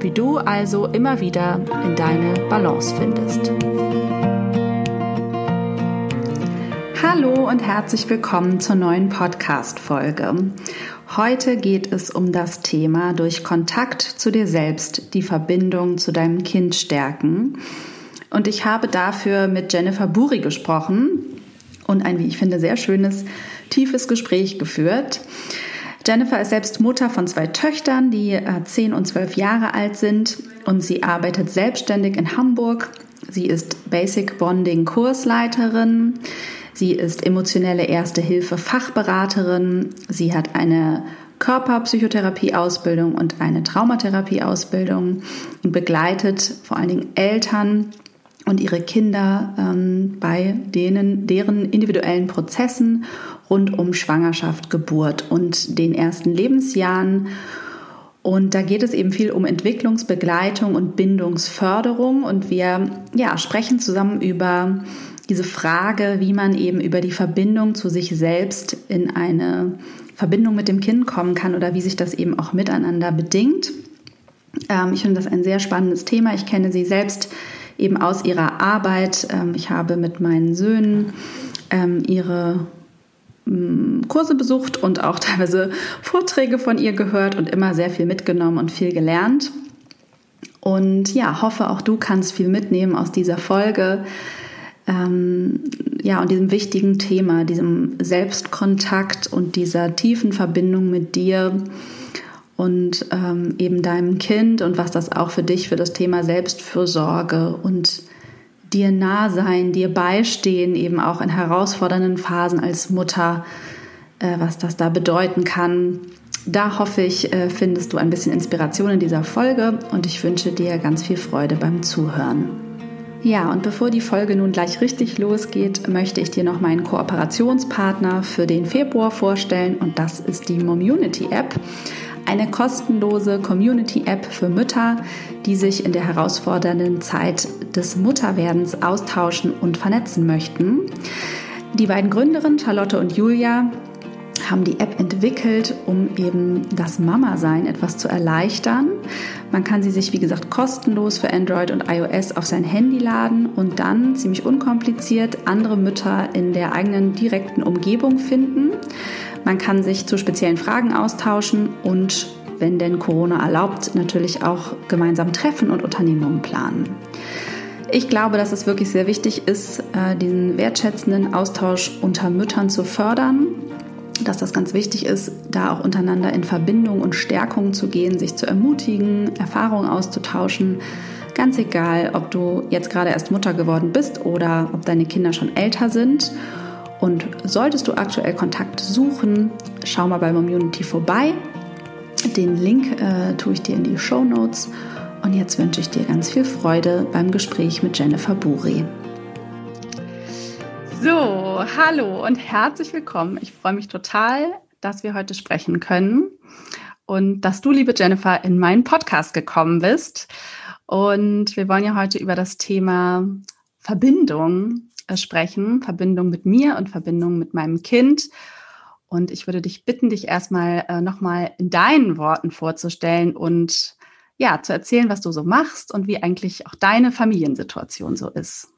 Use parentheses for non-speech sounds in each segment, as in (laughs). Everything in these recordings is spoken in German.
wie du also immer wieder in deine Balance findest. Hallo und herzlich willkommen zur neuen Podcast-Folge. Heute geht es um das Thema durch Kontakt zu dir selbst die Verbindung zu deinem Kind stärken. Und ich habe dafür mit Jennifer Buri gesprochen und ein, wie ich finde, sehr schönes, tiefes Gespräch geführt. Jennifer ist selbst Mutter von zwei Töchtern, die äh, 10 und 12 Jahre alt sind und sie arbeitet selbstständig in Hamburg. Sie ist Basic Bonding Kursleiterin. Sie ist emotionelle Erste Hilfe Fachberaterin. Sie hat eine Körperpsychotherapie-Ausbildung und eine Traumatherapie-Ausbildung und begleitet vor allen Dingen Eltern und ihre Kinder ähm, bei denen, deren individuellen Prozessen rund um Schwangerschaft, Geburt und den ersten Lebensjahren. Und da geht es eben viel um Entwicklungsbegleitung und Bindungsförderung. Und wir ja, sprechen zusammen über diese Frage, wie man eben über die Verbindung zu sich selbst in eine Verbindung mit dem Kind kommen kann oder wie sich das eben auch miteinander bedingt. Ähm, ich finde das ein sehr spannendes Thema. Ich kenne sie selbst eben aus ihrer Arbeit. Ähm, ich habe mit meinen Söhnen ähm, ihre Kurse besucht und auch (laughs) teilweise Vorträge von ihr gehört und immer sehr viel mitgenommen und viel gelernt. Und ja, hoffe auch du kannst viel mitnehmen aus dieser Folge. Ähm, ja, und diesem wichtigen Thema, diesem Selbstkontakt und dieser tiefen Verbindung mit dir und ähm, eben deinem Kind und was das auch für dich für das Thema Selbstfürsorge und dir nah sein, dir beistehen, eben auch in herausfordernden Phasen als Mutter, äh, was das da bedeuten kann. Da hoffe ich, äh, findest du ein bisschen Inspiration in dieser Folge und ich wünsche dir ganz viel Freude beim Zuhören. Ja, und bevor die Folge nun gleich richtig losgeht, möchte ich dir noch meinen Kooperationspartner für den Februar vorstellen und das ist die Momunity App eine kostenlose Community-App für Mütter, die sich in der herausfordernden Zeit des Mutterwerdens austauschen und vernetzen möchten. Die beiden Gründerinnen, Charlotte und Julia, haben die App entwickelt, um eben das Mama-Sein etwas zu erleichtern. Man kann sie sich, wie gesagt, kostenlos für Android und iOS auf sein Handy laden und dann ziemlich unkompliziert andere Mütter in der eigenen direkten Umgebung finden. Man kann sich zu speziellen Fragen austauschen und, wenn denn Corona erlaubt, natürlich auch gemeinsam treffen und Unternehmungen planen. Ich glaube, dass es wirklich sehr wichtig ist, äh, diesen wertschätzenden Austausch unter Müttern zu fördern, dass das ganz wichtig ist, da auch untereinander in Verbindung und Stärkung zu gehen, sich zu ermutigen, Erfahrungen auszutauschen. Ganz egal, ob du jetzt gerade erst Mutter geworden bist oder ob deine Kinder schon älter sind. Und solltest du aktuell Kontakt suchen, schau mal bei Community vorbei. Den Link äh, tue ich dir in die Show Notes. Und jetzt wünsche ich dir ganz viel Freude beim Gespräch mit Jennifer Buri. So, hallo und herzlich willkommen. Ich freue mich total, dass wir heute sprechen können und dass du, liebe Jennifer, in meinen Podcast gekommen bist. Und wir wollen ja heute über das Thema Verbindung äh, sprechen, Verbindung mit mir und Verbindung mit meinem Kind. Und ich würde dich bitten, dich erstmal äh, nochmal in deinen Worten vorzustellen und ja, zu erzählen, was du so machst und wie eigentlich auch deine Familiensituation so ist.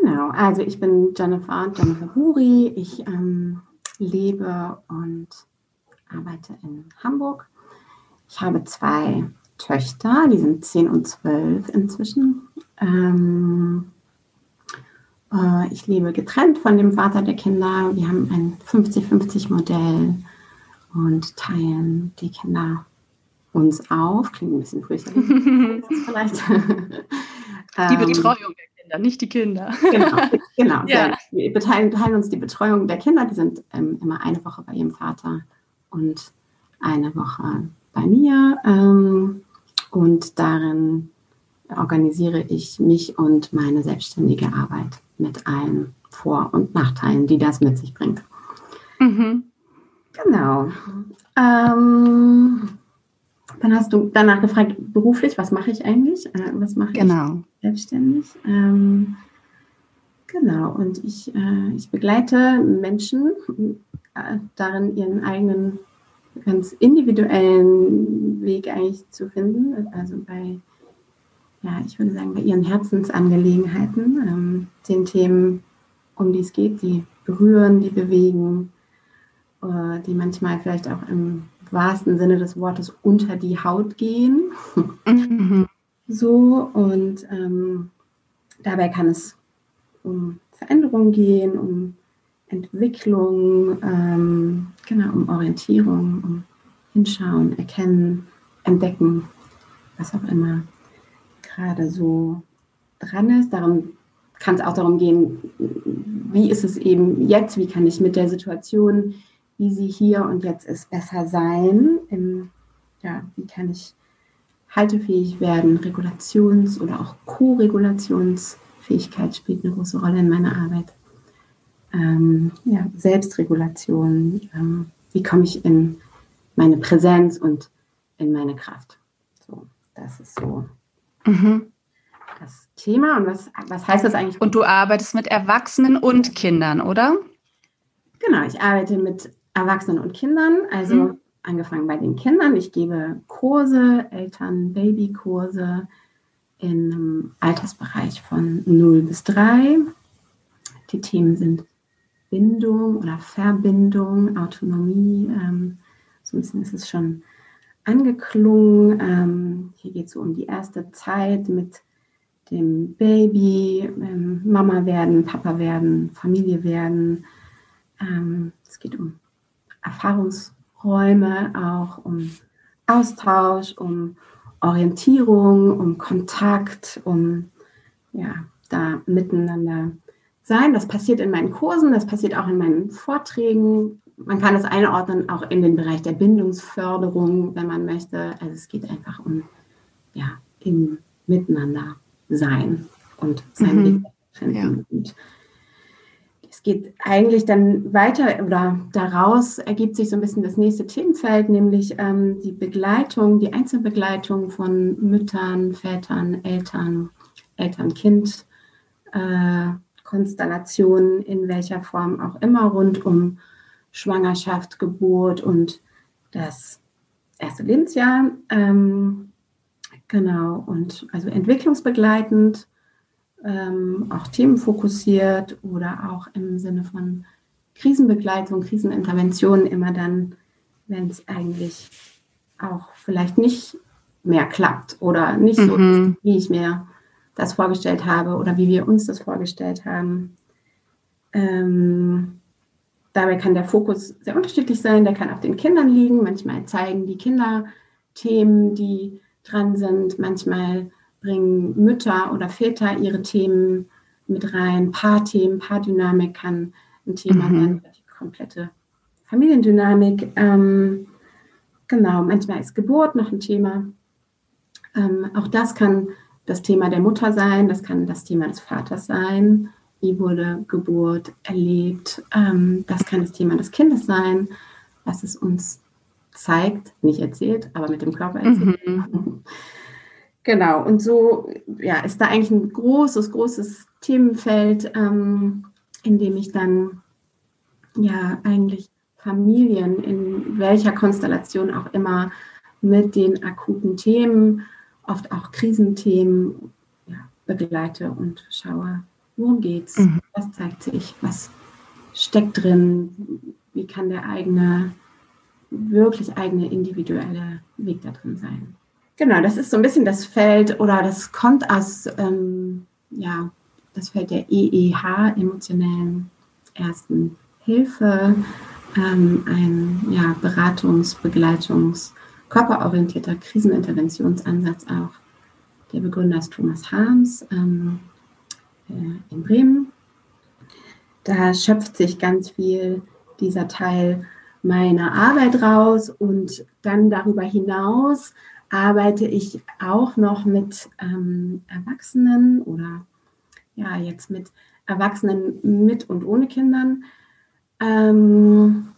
Genau, also ich bin Jennifer, Jennifer Buri. Ich ähm, lebe und arbeite in Hamburg. Ich habe zwei Töchter, die sind 10 und 12 inzwischen. Ähm, Äh, ich lebe getrennt von dem Vater der Kinder. Wir haben ein 50-50-Modell und teilen die Kinder uns auf. Klingt ein bisschen fürchterlich. (laughs) vielleicht. (laughs) Die ähm, Betreuung der Kinder, nicht die Kinder. (laughs) Genau, genau. ja. Wir beteilen, teilen uns die Betreuung der Kinder. Die sind ähm, immer eine Woche bei ihrem Vater und eine Woche bei mir. Ähm, und darin organisiere ich mich und meine selbstständige Arbeit mit allen Vor- und Nachteilen, die das mit sich bringt. Mhm. Genau. Ähm, dann hast du danach gefragt, beruflich, was mache ich eigentlich? Äh, was mache genau. ich selbstständig? Ähm, genau, und ich, äh, ich begleite Menschen äh, darin, ihren eigenen ganz individuellen Weg eigentlich zu finden. Also bei, ja, ich würde sagen, bei ihren Herzensangelegenheiten, ähm, den Themen, um die es geht, die berühren, die bewegen, äh, die manchmal vielleicht auch im wahrsten Sinne des Wortes unter die Haut gehen. Mhm. So, und ähm, dabei kann es um Veränderung gehen, um Entwicklung, ähm, genau, um Orientierung, um Hinschauen, Erkennen, Entdecken, was auch immer gerade so dran ist. Darum kann es auch darum gehen, wie ist es eben jetzt, wie kann ich mit der Situation, wie sie hier und jetzt ist, besser sein, Im, ja, wie kann ich haltefähig werden, Regulations- oder auch Co-Regulationsfähigkeit spielt eine große Rolle in meiner Arbeit ähm, ja, Selbstregulation, ähm, wie komme ich in meine Präsenz und in meine Kraft. So, das ist so mhm. das Thema. Und was, was heißt das eigentlich? Und du arbeitest mit Erwachsenen und Kindern, oder? Genau, ich arbeite mit Erwachsenen und Kindern, also mhm. Angefangen bei den Kindern. Ich gebe Kurse, Eltern-Baby-Kurse im Altersbereich von 0 bis 3. Die Themen sind Bindung oder Verbindung, Autonomie. Ähm, so ein bisschen ist es schon angeklungen. Ähm, hier geht es so um die erste Zeit mit dem Baby, ähm, Mama werden, Papa werden, Familie werden. Ähm, es geht um Erfahrungsräume, auch um Austausch, um Orientierung, um Kontakt, um ja, da miteinander sein. Das passiert in meinen Kursen, das passiert auch in meinen Vorträgen. Man kann es einordnen auch in den Bereich der Bindungsförderung, wenn man möchte. Also es geht einfach um ja, im Miteinander sein und sein mhm. Weg finden. Ja. Und geht eigentlich dann weiter oder daraus ergibt sich so ein bisschen das nächste Themenfeld, nämlich ähm, die Begleitung, die Einzelbegleitung von Müttern, Vätern, Eltern, Eltern-Kind. Äh, Konstellationen, in welcher Form auch immer, rund um Schwangerschaft, Geburt und das erste Lebensjahr. Ähm, genau, und also entwicklungsbegleitend, ähm, auch themenfokussiert oder auch im Sinne von Krisenbegleitung, Krisenintervention immer dann, wenn es eigentlich auch vielleicht nicht mehr klappt oder nicht mhm. so ist, wie ich mir das vorgestellt habe oder wie wir uns das vorgestellt haben. Ähm, dabei kann der Fokus sehr unterschiedlich sein, der kann auf den Kindern liegen. Manchmal zeigen die Kinder Themen, die dran sind. Manchmal bringen Mütter oder Väter ihre Themen mit rein. Paarthemen, Paardynamik kann ein Thema mhm. sein, die komplette Familiendynamik. Ähm, genau, manchmal ist Geburt noch ein Thema. Ähm, auch das kann das Thema der Mutter sein, das kann das Thema des Vaters sein. Wie wurde Geburt erlebt? Ähm, das kann das Thema des Kindes sein, was es uns zeigt, nicht erzählt, aber mit dem Körper erzählt. Mhm. (laughs) Genau, und so ja, ist da eigentlich ein großes, großes Themenfeld, ähm, in dem ich dann ja eigentlich Familien in welcher Konstellation auch immer mit den akuten Themen oft auch Krisenthemen ja, begleite und schaue, worum geht's, mhm. was zeigt sich, was steckt drin, wie kann der eigene, wirklich eigene individuelle Weg da drin sein. Genau, das ist so ein bisschen das Feld oder das kommt aus ähm, ja, das Feld der EEH, emotionellen Ersten Hilfe, ähm, ein ja, Beratungs-, Begleitungs-, körperorientierter Kriseninterventionsansatz auch. Der Begründer ist Thomas Harms ähm, äh, in Bremen. Da schöpft sich ganz viel dieser Teil meiner Arbeit raus und dann darüber hinaus arbeite ich auch noch mit ähm, Erwachsenen oder ja, jetzt mit Erwachsenen mit und ohne Kindern. Ähm,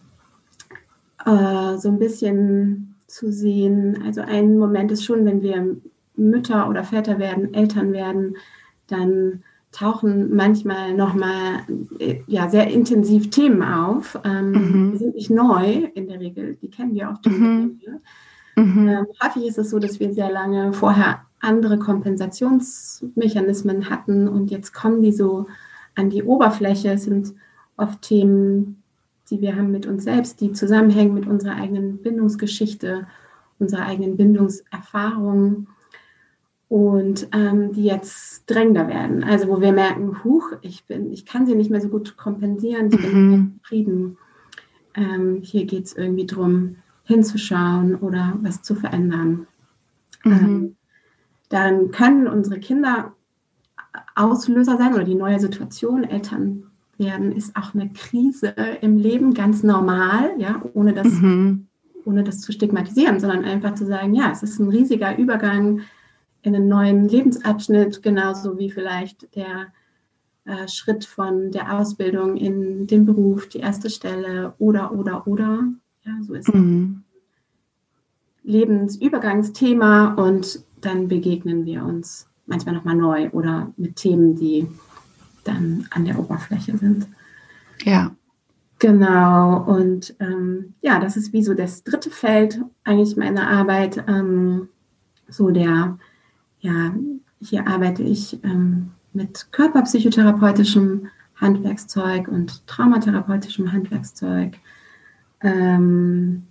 äh, so ein bisschen zu sehen. Also ein Moment ist schon, wenn wir Mütter oder Väter werden, Eltern werden, dann tauchen manchmal nochmal äh, ja, sehr intensiv Themen auf. Ähm, mhm. Die sind nicht neu in der Regel, die kennen wir auch schon. Mhm. Mhm. Ähm, häufig ist es so, dass wir sehr lange vorher andere Kompensationsmechanismen hatten und jetzt kommen die so an die Oberfläche. Es sind oft Themen, die wir haben mit uns selbst, die zusammenhängen mit unserer eigenen Bindungsgeschichte, unserer eigenen Bindungserfahrung und ähm, die jetzt drängender werden. Also wo wir merken, huch, ich bin, ich kann sie nicht mehr so gut kompensieren, ich bin nicht mhm. zufrieden. Ähm, hier geht es irgendwie darum, hinzuschauen oder was zu verändern. Mhm. Ähm, dann können unsere Kinder Auslöser sein oder die neue Situation, Eltern werden, ist auch eine Krise im Leben ganz normal, ja, ohne das, mhm. ohne das zu stigmatisieren, sondern einfach zu sagen, ja, es ist ein riesiger Übergang in einen neuen Lebensabschnitt, genauso wie vielleicht der äh, Schritt von der Ausbildung in den Beruf, die erste Stelle oder, oder, oder. Ja, so ist mhm. Lebensübergangsthema und dann begegnen wir uns manchmal nochmal neu oder mit Themen, die dann an der Oberfläche sind. Ja. Genau, und ähm, ja, das ist wie so das dritte Feld eigentlich meiner Arbeit. Ähm, so der, ja, hier arbeite ich ähm, mit körperpsychotherapeutischem Handwerkszeug und traumatherapeutischem Handwerkszeug. Ähm,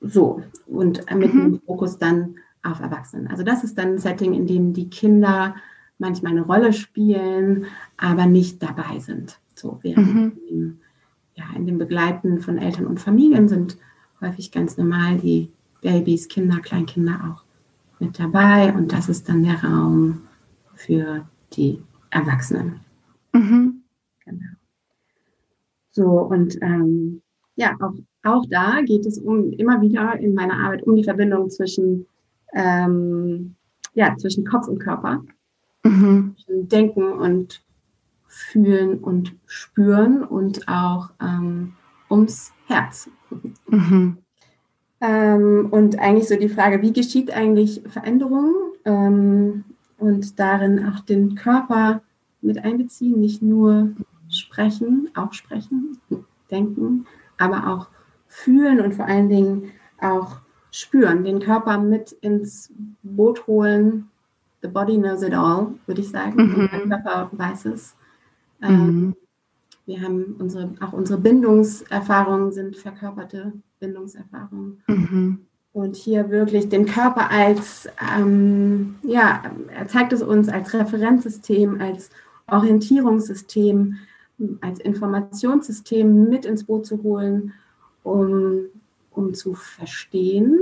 so, und mit mhm. dem Fokus dann auf Erwachsenen. Also das ist dann ein Setting, in dem die Kinder manchmal eine Rolle spielen, aber nicht dabei sind. So während mhm. in, ja, in dem Begleiten von Eltern und Familien sind häufig ganz normal die Babys, Kinder, Kleinkinder auch mit dabei und das ist dann der Raum für die Erwachsenen. Mhm. Genau. So und ähm, ja, auch, auch da geht es um immer wieder in meiner Arbeit um die Verbindung zwischen ähm, ja, zwischen Kopf und Körper. Mhm. Denken und fühlen und spüren und auch ähm, ums Herz. Mhm. Ähm, und eigentlich so die Frage, wie geschieht eigentlich Veränderung ähm, und darin auch den Körper mit einbeziehen, nicht nur sprechen, auch sprechen, denken, aber auch fühlen und vor allen Dingen auch spüren, den Körper mit ins Boot holen. The body knows it all, würde ich sagen. Mhm. Der Körper weiß es. Ähm, mhm. Wir haben unsere, auch unsere Bindungserfahrungen sind verkörperte Bindungserfahrungen. Mhm. Und hier wirklich den Körper als, ähm, ja, er zeigt es uns als Referenzsystem, als Orientierungssystem, als Informationssystem mit ins Boot zu holen, um um zu verstehen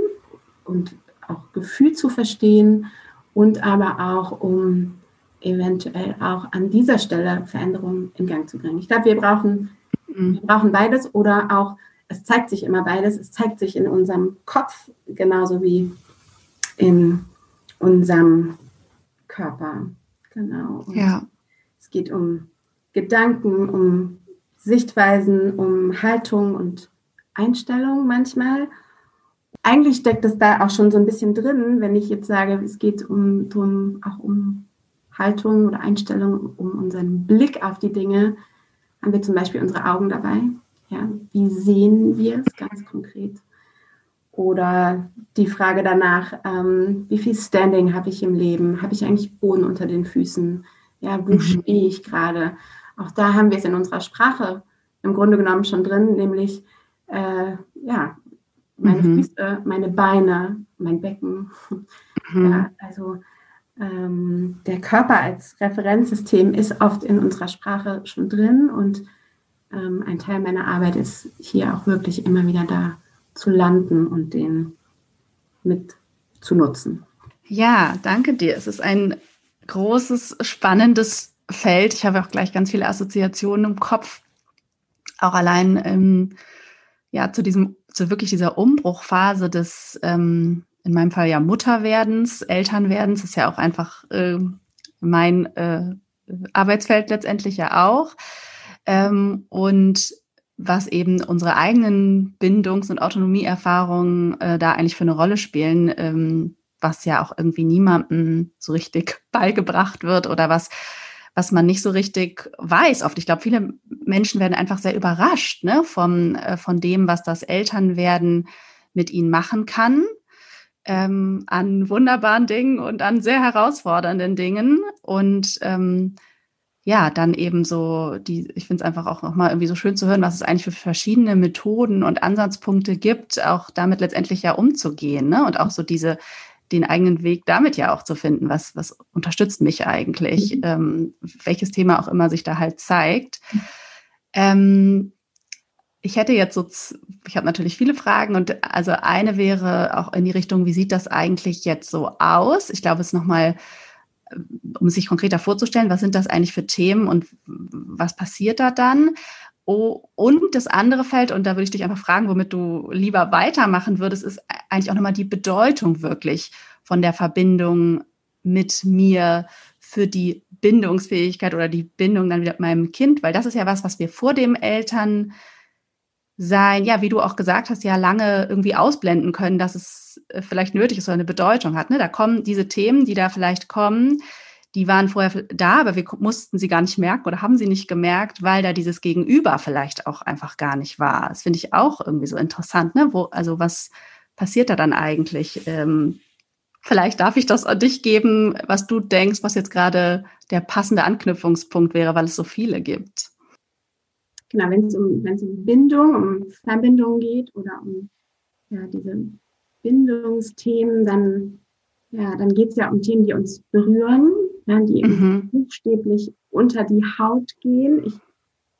und auch Gefühl zu verstehen und aber auch um eventuell auch an dieser Stelle Veränderungen in Gang zu bringen. Ich glaube, wir brauchen, mhm. wir brauchen beides oder auch, es zeigt sich immer beides, es zeigt sich in unserem Kopf genauso wie in unserem Körper. Genau. Und ja. Es geht um Gedanken, um Sichtweisen, um Haltung und Einstellung manchmal. Eigentlich steckt es da auch schon so ein bisschen drin, wenn ich jetzt sage, es geht um, drum, auch um Haltung oder Einstellung, um unseren Blick auf die Dinge, haben wir zum Beispiel unsere Augen dabei. Ja, wie sehen wir es ganz konkret? Oder die Frage danach, ähm, wie viel Standing habe ich im Leben? Habe ich eigentlich Boden unter den Füßen? Ja, wo mhm. stehe ich gerade? Auch da haben wir es in unserer Sprache im Grunde genommen schon drin, nämlich äh, ja, meine mhm. Füße, meine Beine, mein Becken. Mhm. Ja, also ähm, der Körper als Referenzsystem ist oft in unserer Sprache schon drin und ähm, ein Teil meiner Arbeit ist hier auch wirklich immer wieder da zu landen und den mit zu nutzen. Ja, danke dir. Es ist ein großes, spannendes Feld. Ich habe auch gleich ganz viele Assoziationen im Kopf. Auch allein ähm, ja zu diesem, zu wirklich dieser Umbruchphase des ähm, in meinem Fall ja Mutterwerdens, Elternwerdens, ist ja auch einfach äh, mein äh, Arbeitsfeld letztendlich ja auch. Ähm, und was eben unsere eigenen Bindungs- und Autonomieerfahrungen äh, da eigentlich für eine Rolle spielen, ähm, was ja auch irgendwie niemandem so richtig (laughs) beigebracht wird oder was, was man nicht so richtig weiß oft. Ich glaube, viele Menschen werden einfach sehr überrascht ne, vom, äh, von dem, was das Elternwerden mit ihnen machen kann ähm, an wunderbaren Dingen und an sehr herausfordernden Dingen. Und ähm, ja, dann eben so die, ich finde es einfach auch nochmal irgendwie so schön zu hören, was es eigentlich für verschiedene Methoden und Ansatzpunkte gibt, auch damit letztendlich ja umzugehen, ne? Und auch so diese, den eigenen Weg damit ja auch zu finden, was, was unterstützt mich eigentlich, mhm. ähm, welches Thema auch immer sich da halt zeigt. Ähm, ich hätte jetzt so, ich habe natürlich viele Fragen und also eine wäre auch in die Richtung, wie sieht das eigentlich jetzt so aus? Ich glaube, es nochmal, um sich konkreter vorzustellen, was sind das eigentlich für Themen und was passiert da dann? Oh, und das andere Feld, und da würde ich dich einfach fragen, womit du lieber weitermachen würdest, ist eigentlich auch nochmal die Bedeutung wirklich von der Verbindung mit mir für die Bindungsfähigkeit oder die Bindung dann wieder mit meinem Kind, weil das ist ja was, was wir vor dem Eltern sein, ja, wie du auch gesagt hast, ja lange irgendwie ausblenden können, dass es äh, vielleicht nötig ist oder eine Bedeutung hat. Ne? Da kommen diese Themen, die da vielleicht kommen, die waren vorher da, aber wir mussten sie gar nicht merken oder haben sie nicht gemerkt, weil da dieses Gegenüber vielleicht auch einfach gar nicht war. Das finde ich auch irgendwie so interessant. Ne? Wo, also was passiert da dann eigentlich? Ähm, vielleicht darf ich das an dich geben, was du denkst, was jetzt gerade der passende Anknüpfungspunkt wäre, weil es so viele gibt genau, wenn es um, um Bindung, um Verbindung geht oder um ja, diese Bindungsthemen, dann, ja, dann geht es ja um Themen, die uns berühren, ja, die mhm. buchstäblich unter die Haut gehen. Ich,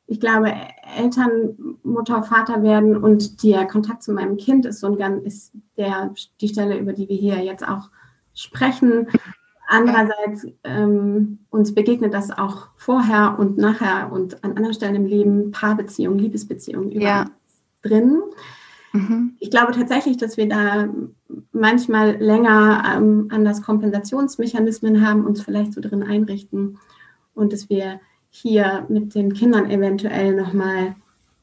ich glaube, Eltern, Mutter, Vater werden und der Kontakt zu meinem Kind ist so ein ganz, ist der, die Stelle, über die wir hier jetzt auch sprechen, Andererseits ähm, uns begegnet das auch vorher und nachher und an anderen Stellen im Leben, Paarbeziehungen, Liebesbeziehungen überall ja. drin. Mhm. Ich glaube tatsächlich, dass wir da manchmal länger ähm, anders Kompensationsmechanismen haben, uns vielleicht so drin einrichten und dass wir hier mit den Kindern eventuell nochmal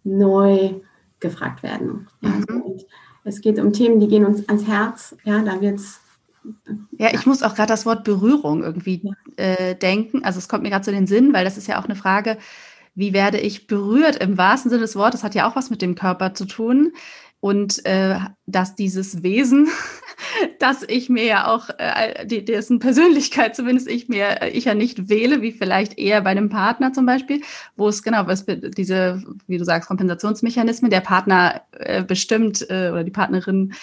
neu gefragt werden. Mhm. es geht um Themen, die gehen uns ans Herz. Ja, da wird es ja, ich muss auch gerade das Wort Berührung irgendwie äh, denken. Also es kommt mir gerade zu den Sinn, weil das ist ja auch eine Frage, wie werde ich berührt im wahrsten Sinne des Wortes, hat ja auch was mit dem Körper zu tun und äh, dass dieses Wesen, (laughs) dass ich mir ja auch, äh, die, dessen Persönlichkeit zumindest ich mir, äh, ich ja nicht wähle, wie vielleicht eher bei einem Partner zum Beispiel, wo es genau, was diese, wie du sagst, Kompensationsmechanismen, der Partner äh, bestimmt äh, oder die Partnerin,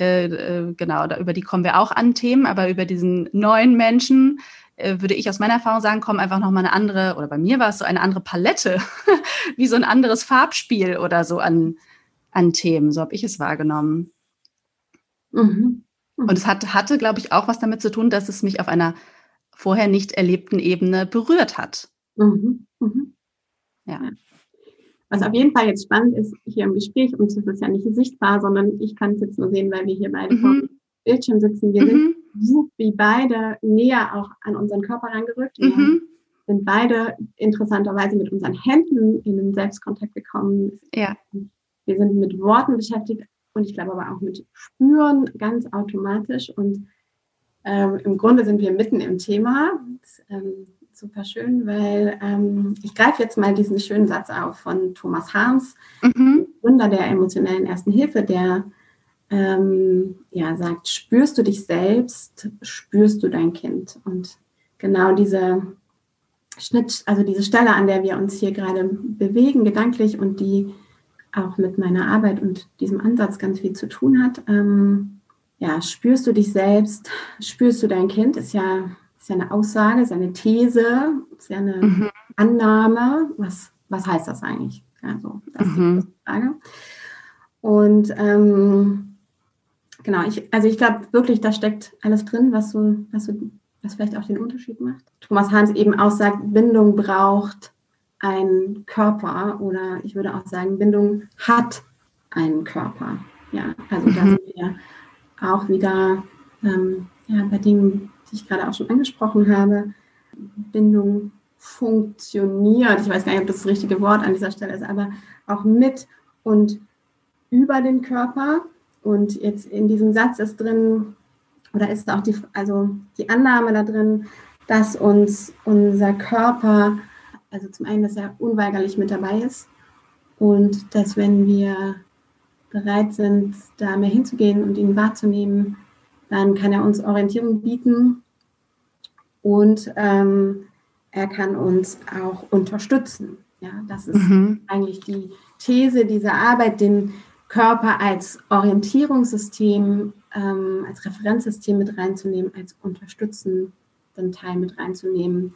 äh, äh, genau, da, über die kommen wir auch an Themen, aber über diesen neuen Menschen, äh, würde ich aus meiner Erfahrung sagen, kommen einfach nochmal eine andere, oder bei mir war es so eine andere Palette, (laughs) wie so ein anderes Farbspiel oder so an, an Themen. So habe ich es wahrgenommen. Mhm. Mhm. Und es hat, hatte, glaube ich, auch was damit zu tun, dass es mich auf einer vorher nicht erlebten Ebene berührt hat. Mhm. Mhm. Ja. Was auf jeden Fall jetzt spannend ist hier im Gespräch, uns ist es ja nicht sichtbar, sondern ich kann es jetzt nur sehen, weil wir hier beide vor dem mhm. Bildschirm sitzen. Wir sind mhm. wie beide näher auch an unseren Körper rangerückt. Wir sind beide interessanterweise mit unseren Händen in den Selbstkontakt gekommen. Ja. Wir sind mit Worten beschäftigt und ich glaube aber auch mit Spüren ganz automatisch. Und ähm, im Grunde sind wir mitten im Thema. Das, ähm, super schön, weil ähm, ich greife jetzt mal diesen schönen Satz auf von Thomas Harms, mhm. Gründer der emotionellen Ersten Hilfe, der ähm, ja, sagt, spürst du dich selbst, spürst du dein Kind. Und genau diese Schnitt, also diese Stelle, an der wir uns hier gerade bewegen, gedanklich und die auch mit meiner Arbeit und diesem Ansatz ganz viel zu tun hat. Ähm, ja, spürst du dich selbst, spürst du dein Kind, ist ja ist ja eine Aussage, ist ja eine These, ist ja eine mhm. Annahme. Was, was heißt das eigentlich? Also, das mhm. ist die Frage. Und ähm, genau, ich, also ich glaube wirklich, da steckt alles drin, was so, was so, was vielleicht auch den Unterschied macht. Thomas Hahns eben auch sagt, Bindung braucht einen Körper oder ich würde auch sagen, Bindung hat einen Körper. Ja, also mhm. da sind wir auch wieder ähm, ja, bei dem, die ich gerade auch schon angesprochen habe. Bindung funktioniert, ich weiß gar nicht, ob das das richtige Wort an dieser Stelle ist, aber auch mit und über den Körper. Und jetzt in diesem Satz ist drin, oder ist auch die, also die Annahme da drin, dass uns unser Körper, also zum einen, dass er unweigerlich mit dabei ist und dass wenn wir bereit sind, da mehr hinzugehen und ihn wahrzunehmen, dann kann er uns Orientierung bieten und ähm, er kann uns auch unterstützen. Ja, das ist mhm. eigentlich die These dieser Arbeit, den Körper als Orientierungssystem, ähm, als Referenzsystem mit reinzunehmen, als unterstützenden Teil mit reinzunehmen.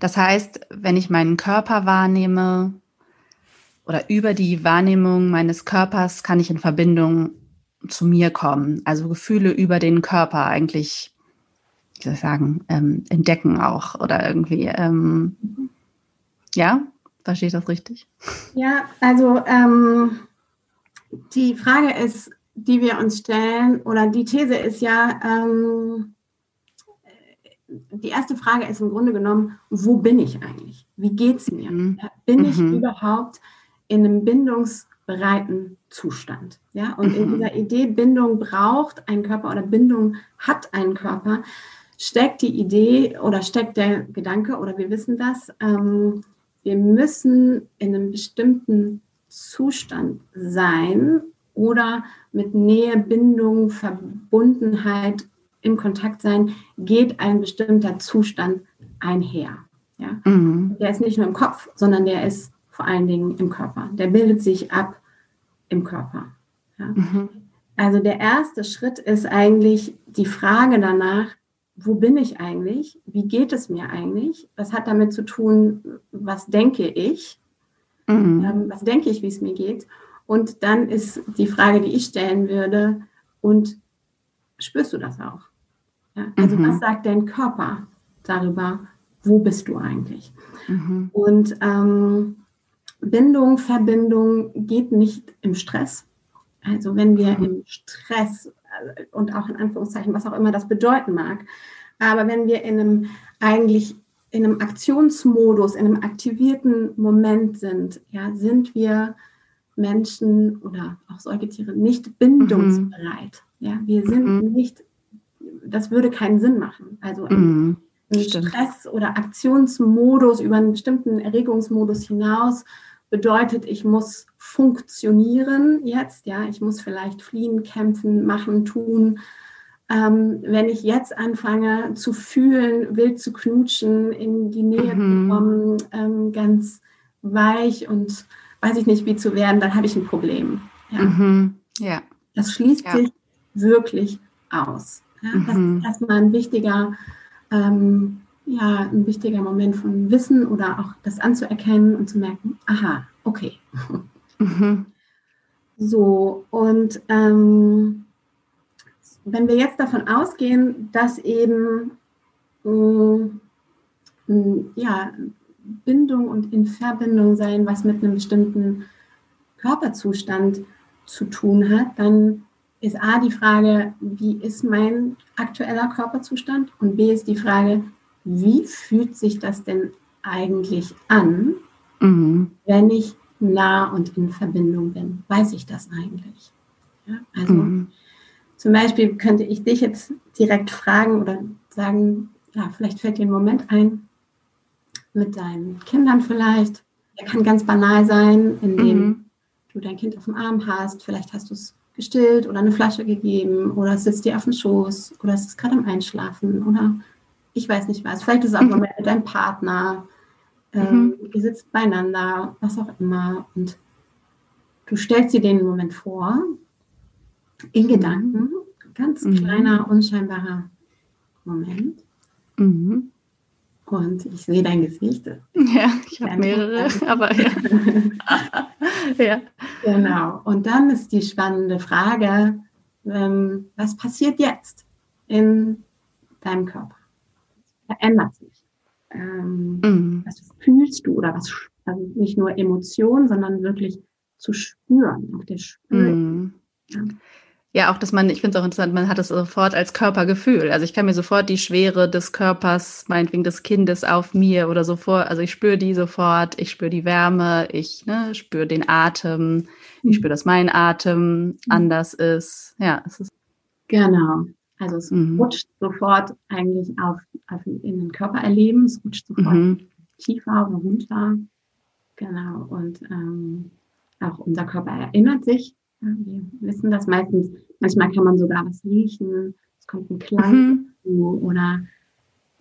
Das heißt, wenn ich meinen Körper wahrnehme oder über die Wahrnehmung meines Körpers kann ich in Verbindung zu mir kommen. Also Gefühle über den Körper eigentlich, wie soll ich sagen, ähm, entdecken auch oder irgendwie. Ähm, ja, verstehe ich das richtig? Ja, also ähm, die Frage ist, die wir uns stellen, oder die These ist ja, ähm, die erste Frage ist im Grunde genommen, wo bin ich eigentlich? Wie geht es mir? Mhm. Bin ich mhm. überhaupt in einem bindungsbereiten Zustand? Ja, und in mhm. dieser Idee, Bindung braucht einen Körper oder Bindung hat einen Körper, steckt die Idee oder steckt der Gedanke, oder wir wissen das, ähm, wir müssen in einem bestimmten Zustand sein oder mit Nähe, Bindung, Verbundenheit im Kontakt sein, geht ein bestimmter Zustand einher. Ja? Mhm. Der ist nicht nur im Kopf, sondern der ist vor allen Dingen im Körper. Der bildet sich ab im Körper. Ja? Mhm. Also der erste Schritt ist eigentlich die Frage danach, wo bin ich eigentlich? Wie geht es mir eigentlich? Was hat damit zu tun, was denke ich? Mhm. Ähm, was denke ich, wie es mir geht? Und dann ist die Frage, die ich stellen würde, und spürst du das auch? Ja, also mhm. was sagt dein Körper darüber, wo bist du eigentlich? Mhm. Und ähm, Bindung, Verbindung geht nicht im Stress. Also wenn wir mhm. im Stress äh, und auch in Anführungszeichen, was auch immer das bedeuten mag, aber wenn wir in einem eigentlich in einem Aktionsmodus, in einem aktivierten Moment sind, ja, sind wir Menschen oder auch Säugetiere nicht bindungsbereit. Mhm. Ja, wir sind mhm. nicht, das würde keinen Sinn machen. Also ein, mhm. ein Stress- oder Aktionsmodus über einen bestimmten Erregungsmodus hinaus bedeutet, ich muss funktionieren jetzt, ja, ich muss vielleicht fliehen, kämpfen, machen, tun, ähm, wenn ich jetzt anfange zu fühlen, wild zu knutschen, in die Nähe mhm. zu kommen, ähm, ganz weich und weiß ich nicht, wie zu werden, dann habe ich ein Problem. Ja. Mhm. ja. Das schließt ja. sich wirklich aus. Ja, mhm. Das ist erstmal ein wichtiger, ähm, ja, ein wichtiger Moment von Wissen oder auch das anzuerkennen und zu merken, aha, okay. Mhm. So, und ähm, wenn wir jetzt davon ausgehen, dass eben mm, ja, Bindung und in Verbindung sein, was mit einem bestimmten Körperzustand zu tun hat, dann ist A die Frage, wie ist mein aktueller Körperzustand? Und B ist die Frage, wie fühlt sich das denn eigentlich an, mhm. wenn ich nah und in Verbindung bin? Weiß ich das eigentlich? Ja, also mhm. Zum Beispiel könnte ich dich jetzt direkt fragen oder sagen, ja, vielleicht fällt dir ein Moment ein mit deinen Kindern vielleicht. Der kann ganz banal sein, indem mhm. du dein Kind auf dem Arm hast. Vielleicht hast du es gestillt oder eine Flasche gegeben oder sitzt dir auf dem Schoß oder es ist gerade am Einschlafen oder ich weiß nicht was. Vielleicht ist es auch mhm. mit deinem Partner. Ähm, mhm. Ihr sitzt beieinander, was auch immer. Und du stellst dir den Moment vor in Gedanken, ganz mhm. kleiner, unscheinbarer Moment. Mhm. Und ich sehe dein Gesicht. (laughs) Ja, ich habe mehrere, (laughs) aber ja. (laughs) ja. Genau. Und dann ist die spannende Frage, ähm, was passiert jetzt in deinem Körper? Verändert sich. Ähm, mhm. Was fühlst du oder was, also nicht nur Emotionen, sondern wirklich zu spüren, auch der Spür. Mhm. Ja. Ja, auch, dass man, ich finde es auch interessant, man hat es sofort als Körpergefühl. Also ich kann mir sofort die Schwere des Körpers, meinetwegen des Kindes auf mir oder so vor, also ich spüre die sofort, ich spüre die Wärme, ich ne, spüre den Atem, ich mhm. spüre, dass mein Atem mhm. anders ist. Ja, es ist. Genau. Also es mhm. rutscht sofort eigentlich auf, auf in den Körper erleben, es rutscht sofort mhm. tiefer runter. Genau. Und ähm, auch unser Körper erinnert sich wir wissen das meistens. Manchmal kann man sogar was riechen. Es kommt ein Klang mhm. oder,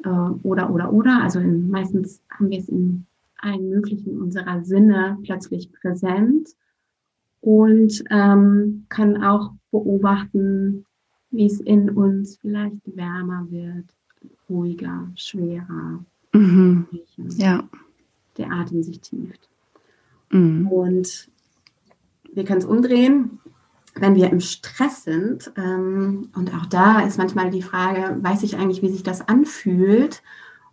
äh, oder, oder, oder. Also in, meistens haben wir es in allen möglichen unserer Sinne plötzlich präsent und ähm, können auch beobachten, wie es in uns vielleicht wärmer wird, ruhiger, schwerer. Mhm. Ja. Der Atem sich tieft. Mhm. Und wir können es umdrehen, wenn wir im Stress sind. Ähm, und auch da ist manchmal die Frage, weiß ich eigentlich, wie sich das anfühlt?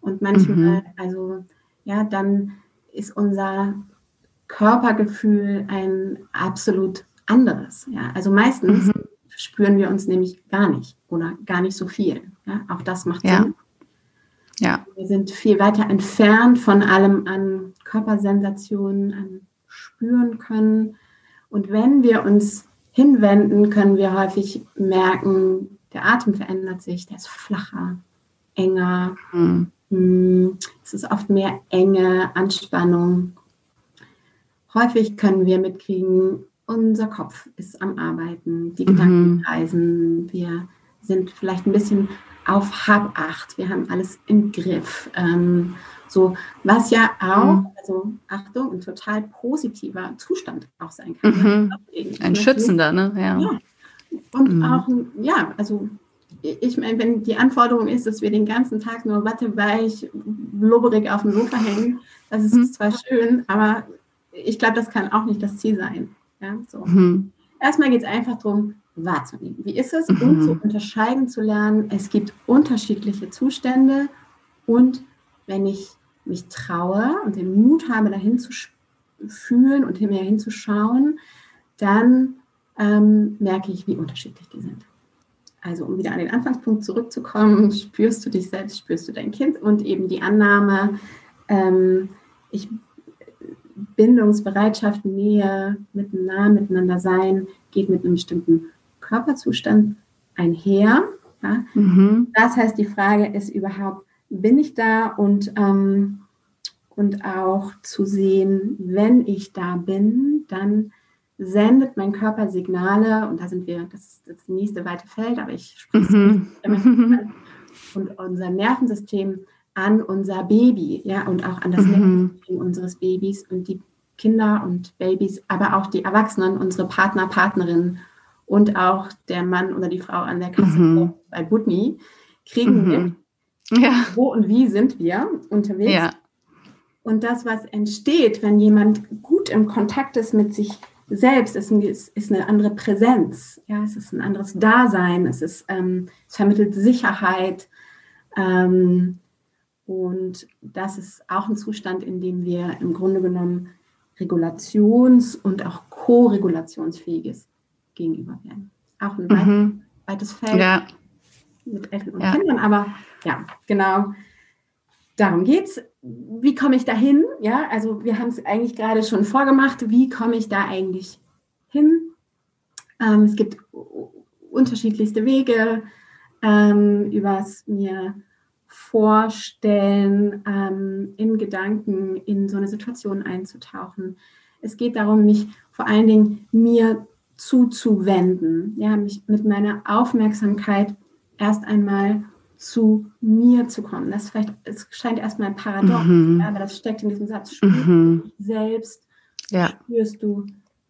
Und manchmal, mhm. also ja, dann ist unser Körpergefühl ein absolut anderes. Ja? Also meistens mhm. spüren wir uns nämlich gar nicht oder gar nicht so viel. Ja? Auch das macht ja. Sinn. Ja. Wir sind viel weiter entfernt von allem an Körpersensationen, an spüren können. Und wenn wir uns hinwenden, können wir häufig merken, der Atem verändert sich, der ist flacher, enger. Mhm. Es ist oft mehr Enge, Anspannung. Häufig können wir mitkriegen, unser Kopf ist am Arbeiten, die Gedanken mhm. reisen, wir sind vielleicht ein bisschen auf Habacht, wir haben alles im Griff. Ähm, so, was ja auch, mhm. also Achtung, ein total positiver Zustand auch sein kann. Mhm. Ein schützender, ne? Ja. ja. Und mhm. auch, ja, also ich meine, wenn die Anforderung ist, dass wir den ganzen Tag nur watteweich, blubberig auf dem Sofa hängen, das ist mhm. zwar schön, aber ich glaube, das kann auch nicht das Ziel sein. Ja, so. Mhm. Erstmal geht es einfach darum, wahrzunehmen. Wie ist es, um zu unterscheiden zu lernen? Es gibt unterschiedliche Zustände und wenn ich mich traue und den Mut habe, dahin zu fühlen und mir hinzuschauen, dann ähm, merke ich, wie unterschiedlich die sind. Also um wieder an den Anfangspunkt zurückzukommen, (laughs) spürst du dich selbst, spürst du dein Kind und eben die Annahme, ähm, ich, Bindungsbereitschaft, Nähe, miteinander, miteinander sein, geht mit einem bestimmten Körperzustand einher. Ja? Mhm. Das heißt, die Frage ist überhaupt, bin ich da und, ähm, und auch zu sehen, wenn ich da bin, dann sendet mein Körper Signale und da sind wir, das ist das nächste weite Feld, aber ich spreche mhm. an, und unser Nervensystem an unser Baby, ja, und auch an das mhm. Nervensystem unseres Babys und die Kinder und Babys, aber auch die Erwachsenen, unsere Partner, Partnerinnen und auch der Mann oder die Frau an der Kasse mhm. bei Butni kriegen mhm. mit, ja. Wo und wie sind wir unterwegs? Ja. Und das, was entsteht, wenn jemand gut im Kontakt ist mit sich selbst, ist, ein, ist eine andere Präsenz. Ja, es ist ein anderes Dasein. Es ist, ähm, es vermittelt Sicherheit. Ähm, und das ist auch ein Zustand, in dem wir im Grunde genommen regulations- und auch ko-regulationsfähiges gegenüber werden. Auch ein mhm. weites Feld. Ja mit Eltern und ja. Kindern, aber ja, genau. Darum geht's. Wie komme ich da hin? Ja, also wir haben es eigentlich gerade schon vorgemacht. Wie komme ich da eigentlich hin? Ähm, es gibt unterschiedlichste Wege, ähm, übers mir vorstellen, ähm, in Gedanken in so eine Situation einzutauchen. Es geht darum, mich vor allen Dingen mir zuzuwenden, ja, mich mit meiner Aufmerksamkeit erst einmal zu mir zu kommen. Das vielleicht, es scheint erstmal ein Paradox, mhm. aber das steckt in diesem Satz. Spürst mhm. du selbst, ja. spürst du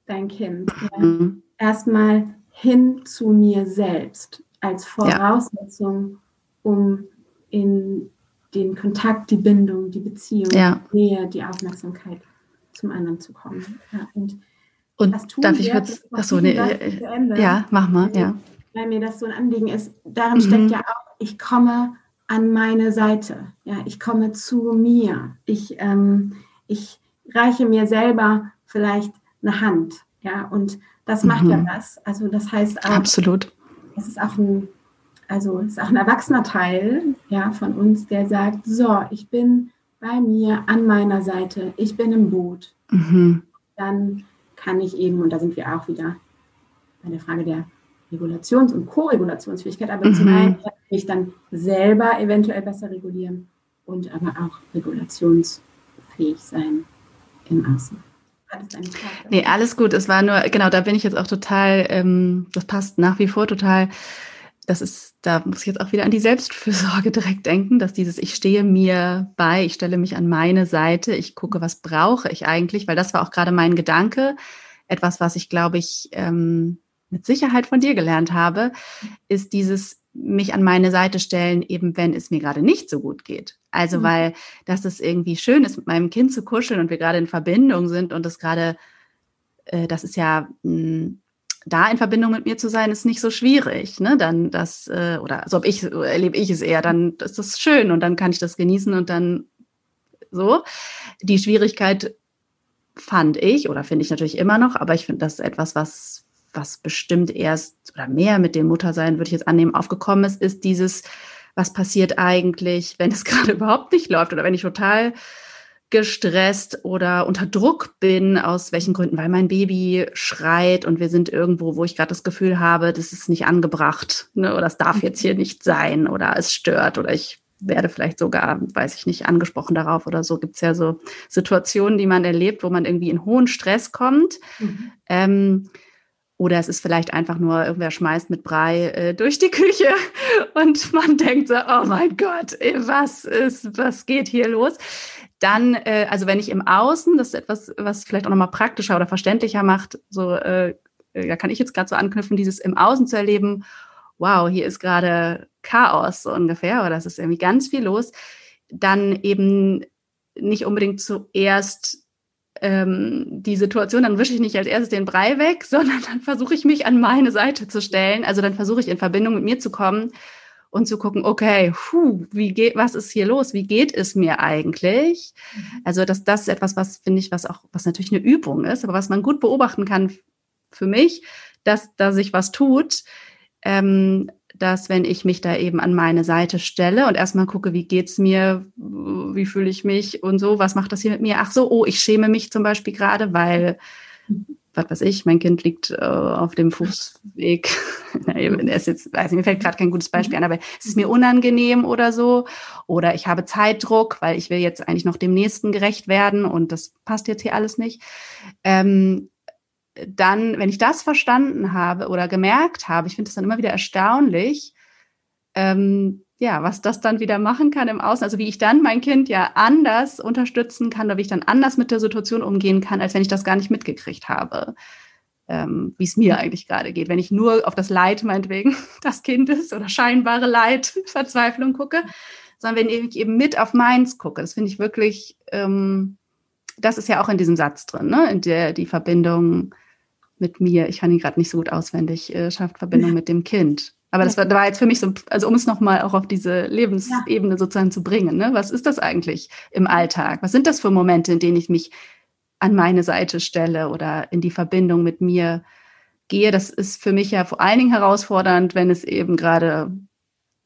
dein Kind. Ja. Mhm. Erstmal hin zu mir selbst als Voraussetzung, ja. um in den Kontakt, die Bindung, die Beziehung, ja. die Nähe, die Aufmerksamkeit zum anderen zu kommen. Ja, und und darf ich kurz, achso, nee, äh, ja, mach mal, ja. Weil mir das so ein Anliegen ist, darin mhm. steckt ja auch, ich komme an meine Seite, ja, ich komme zu mir, ich, ähm, ich reiche mir selber vielleicht eine Hand, ja, und das macht mhm. ja was. Also das heißt auch, absolut. Es ist auch ein, also es ist auch ein erwachsener Teil, ja, von uns, der sagt, so, ich bin bei mir an meiner Seite, ich bin im Boot. Mhm. Dann kann ich eben, und da sind wir auch wieder bei der Frage der Regulations- und Co-Regulationsfähigkeit, aber mhm. zum einen kann ich dann selber eventuell besser regulieren und aber auch regulationsfähig sein im Außen. Nee, alles gut. Es war nur, genau, da bin ich jetzt auch total, ähm, das passt nach wie vor total. Das ist, da muss ich jetzt auch wieder an die Selbstfürsorge (laughs) direkt denken, dass dieses, ich stehe mir bei, ich stelle mich an meine Seite, ich gucke, was brauche ich eigentlich, weil das war auch gerade mein Gedanke. Etwas, was ich, glaube ich, ähm, mit Sicherheit von dir gelernt habe, ist dieses mich an meine Seite stellen, eben wenn es mir gerade nicht so gut geht. Also, mhm. weil das ist irgendwie schön ist, mit meinem Kind zu kuscheln und wir gerade in Verbindung sind und das gerade, äh, das ist ja, mh, hm, da in Verbindung mit mir zu sein, ist nicht so schwierig. Ne? Dann das, äh, oder so ob ich, erlebe ich es eher, dann ist das schön und dann kann ich das genießen und dann so. Die Schwierigkeit fand ich oder finde ich natürlich immer noch, aber ich finde das etwas, was was bestimmt erst oder mehr mit dem Muttersein, würde ich jetzt annehmen, aufgekommen ist, ist dieses, was passiert eigentlich, wenn es (laughs) gerade überhaupt nicht läuft oder wenn ich total gestresst oder unter Druck bin, aus welchen Gründen, weil mein Baby schreit und wir sind irgendwo, wo ich gerade das Gefühl habe, das ist nicht angebracht ne, oder es darf jetzt hier nicht sein oder es stört oder ich werde vielleicht sogar, weiß ich nicht, angesprochen darauf oder so. Gibt es ja so Situationen, die man erlebt, wo man irgendwie in hohen Stress kommt. Mhm. Ähm, oder es ist vielleicht einfach nur, irgendwer schmeißt mit Brei äh, durch die Küche (laughs) und man denkt so, oh mein Gott, was ist, was geht hier los? Dann, äh, also wenn ich im Außen, das ist etwas, was vielleicht auch nochmal praktischer oder verständlicher macht, so, äh, da kann ich jetzt gerade so anknüpfen, dieses im Außen zu erleben, wow, hier ist gerade Chaos so ungefähr, oder es ist irgendwie ganz viel los, dann eben nicht unbedingt zuerst ähm, die Situation, dann wische ich nicht als erstes den Brei weg, (laughs) sondern dann versuche ich mich an meine Seite zu stellen. Also dann versuche ich in Verbindung mit mir zu kommen und zu gucken, okay, puh, wie geht, was ist hier los? Wie geht es mir eigentlich? Mhm. Also das, das ist etwas, was finde ich, was auch, was natürlich eine Übung ist, aber was man gut beobachten kann für mich, dass da sich was tut, ähm, dass wenn ich mich da eben an meine Seite stelle und erstmal gucke, wie geht's mir, wie fühle ich mich und so, was macht das hier mit mir? Ach so, oh, ich schäme mich zum Beispiel gerade, weil, was weiß ich, mein Kind liegt äh, auf dem Fußweg. (laughs) er ist jetzt, weiß nicht, mir fällt gerade kein gutes Beispiel an, aber es ist mir unangenehm oder so. Oder ich habe Zeitdruck, weil ich will jetzt eigentlich noch dem Nächsten gerecht werden und das passt jetzt hier alles nicht. Ähm, dann, wenn ich das verstanden habe oder gemerkt habe, ich finde es dann immer wieder erstaunlich, ähm, ja, was das dann wieder machen kann im Außen, also wie ich dann mein Kind ja anders unterstützen kann oder wie ich dann anders mit der Situation umgehen kann, als wenn ich das gar nicht mitgekriegt habe, ähm, wie es mir eigentlich gerade geht. Wenn ich nur auf das Leid meinetwegen (laughs) das Kindes oder scheinbare Leid, (laughs) Verzweiflung gucke, sondern wenn ich eben mit auf meins gucke, das finde ich wirklich, ähm, das ist ja auch in diesem Satz drin, ne? in der die Verbindung mit mir, ich kann ihn gerade nicht so gut auswendig, äh, schafft Verbindung mit dem Kind. Aber das war, war jetzt für mich so, also um es nochmal auch auf diese Lebensebene ja. sozusagen zu bringen. Ne? Was ist das eigentlich im Alltag? Was sind das für Momente, in denen ich mich an meine Seite stelle oder in die Verbindung mit mir gehe? Das ist für mich ja vor allen Dingen herausfordernd, wenn es eben gerade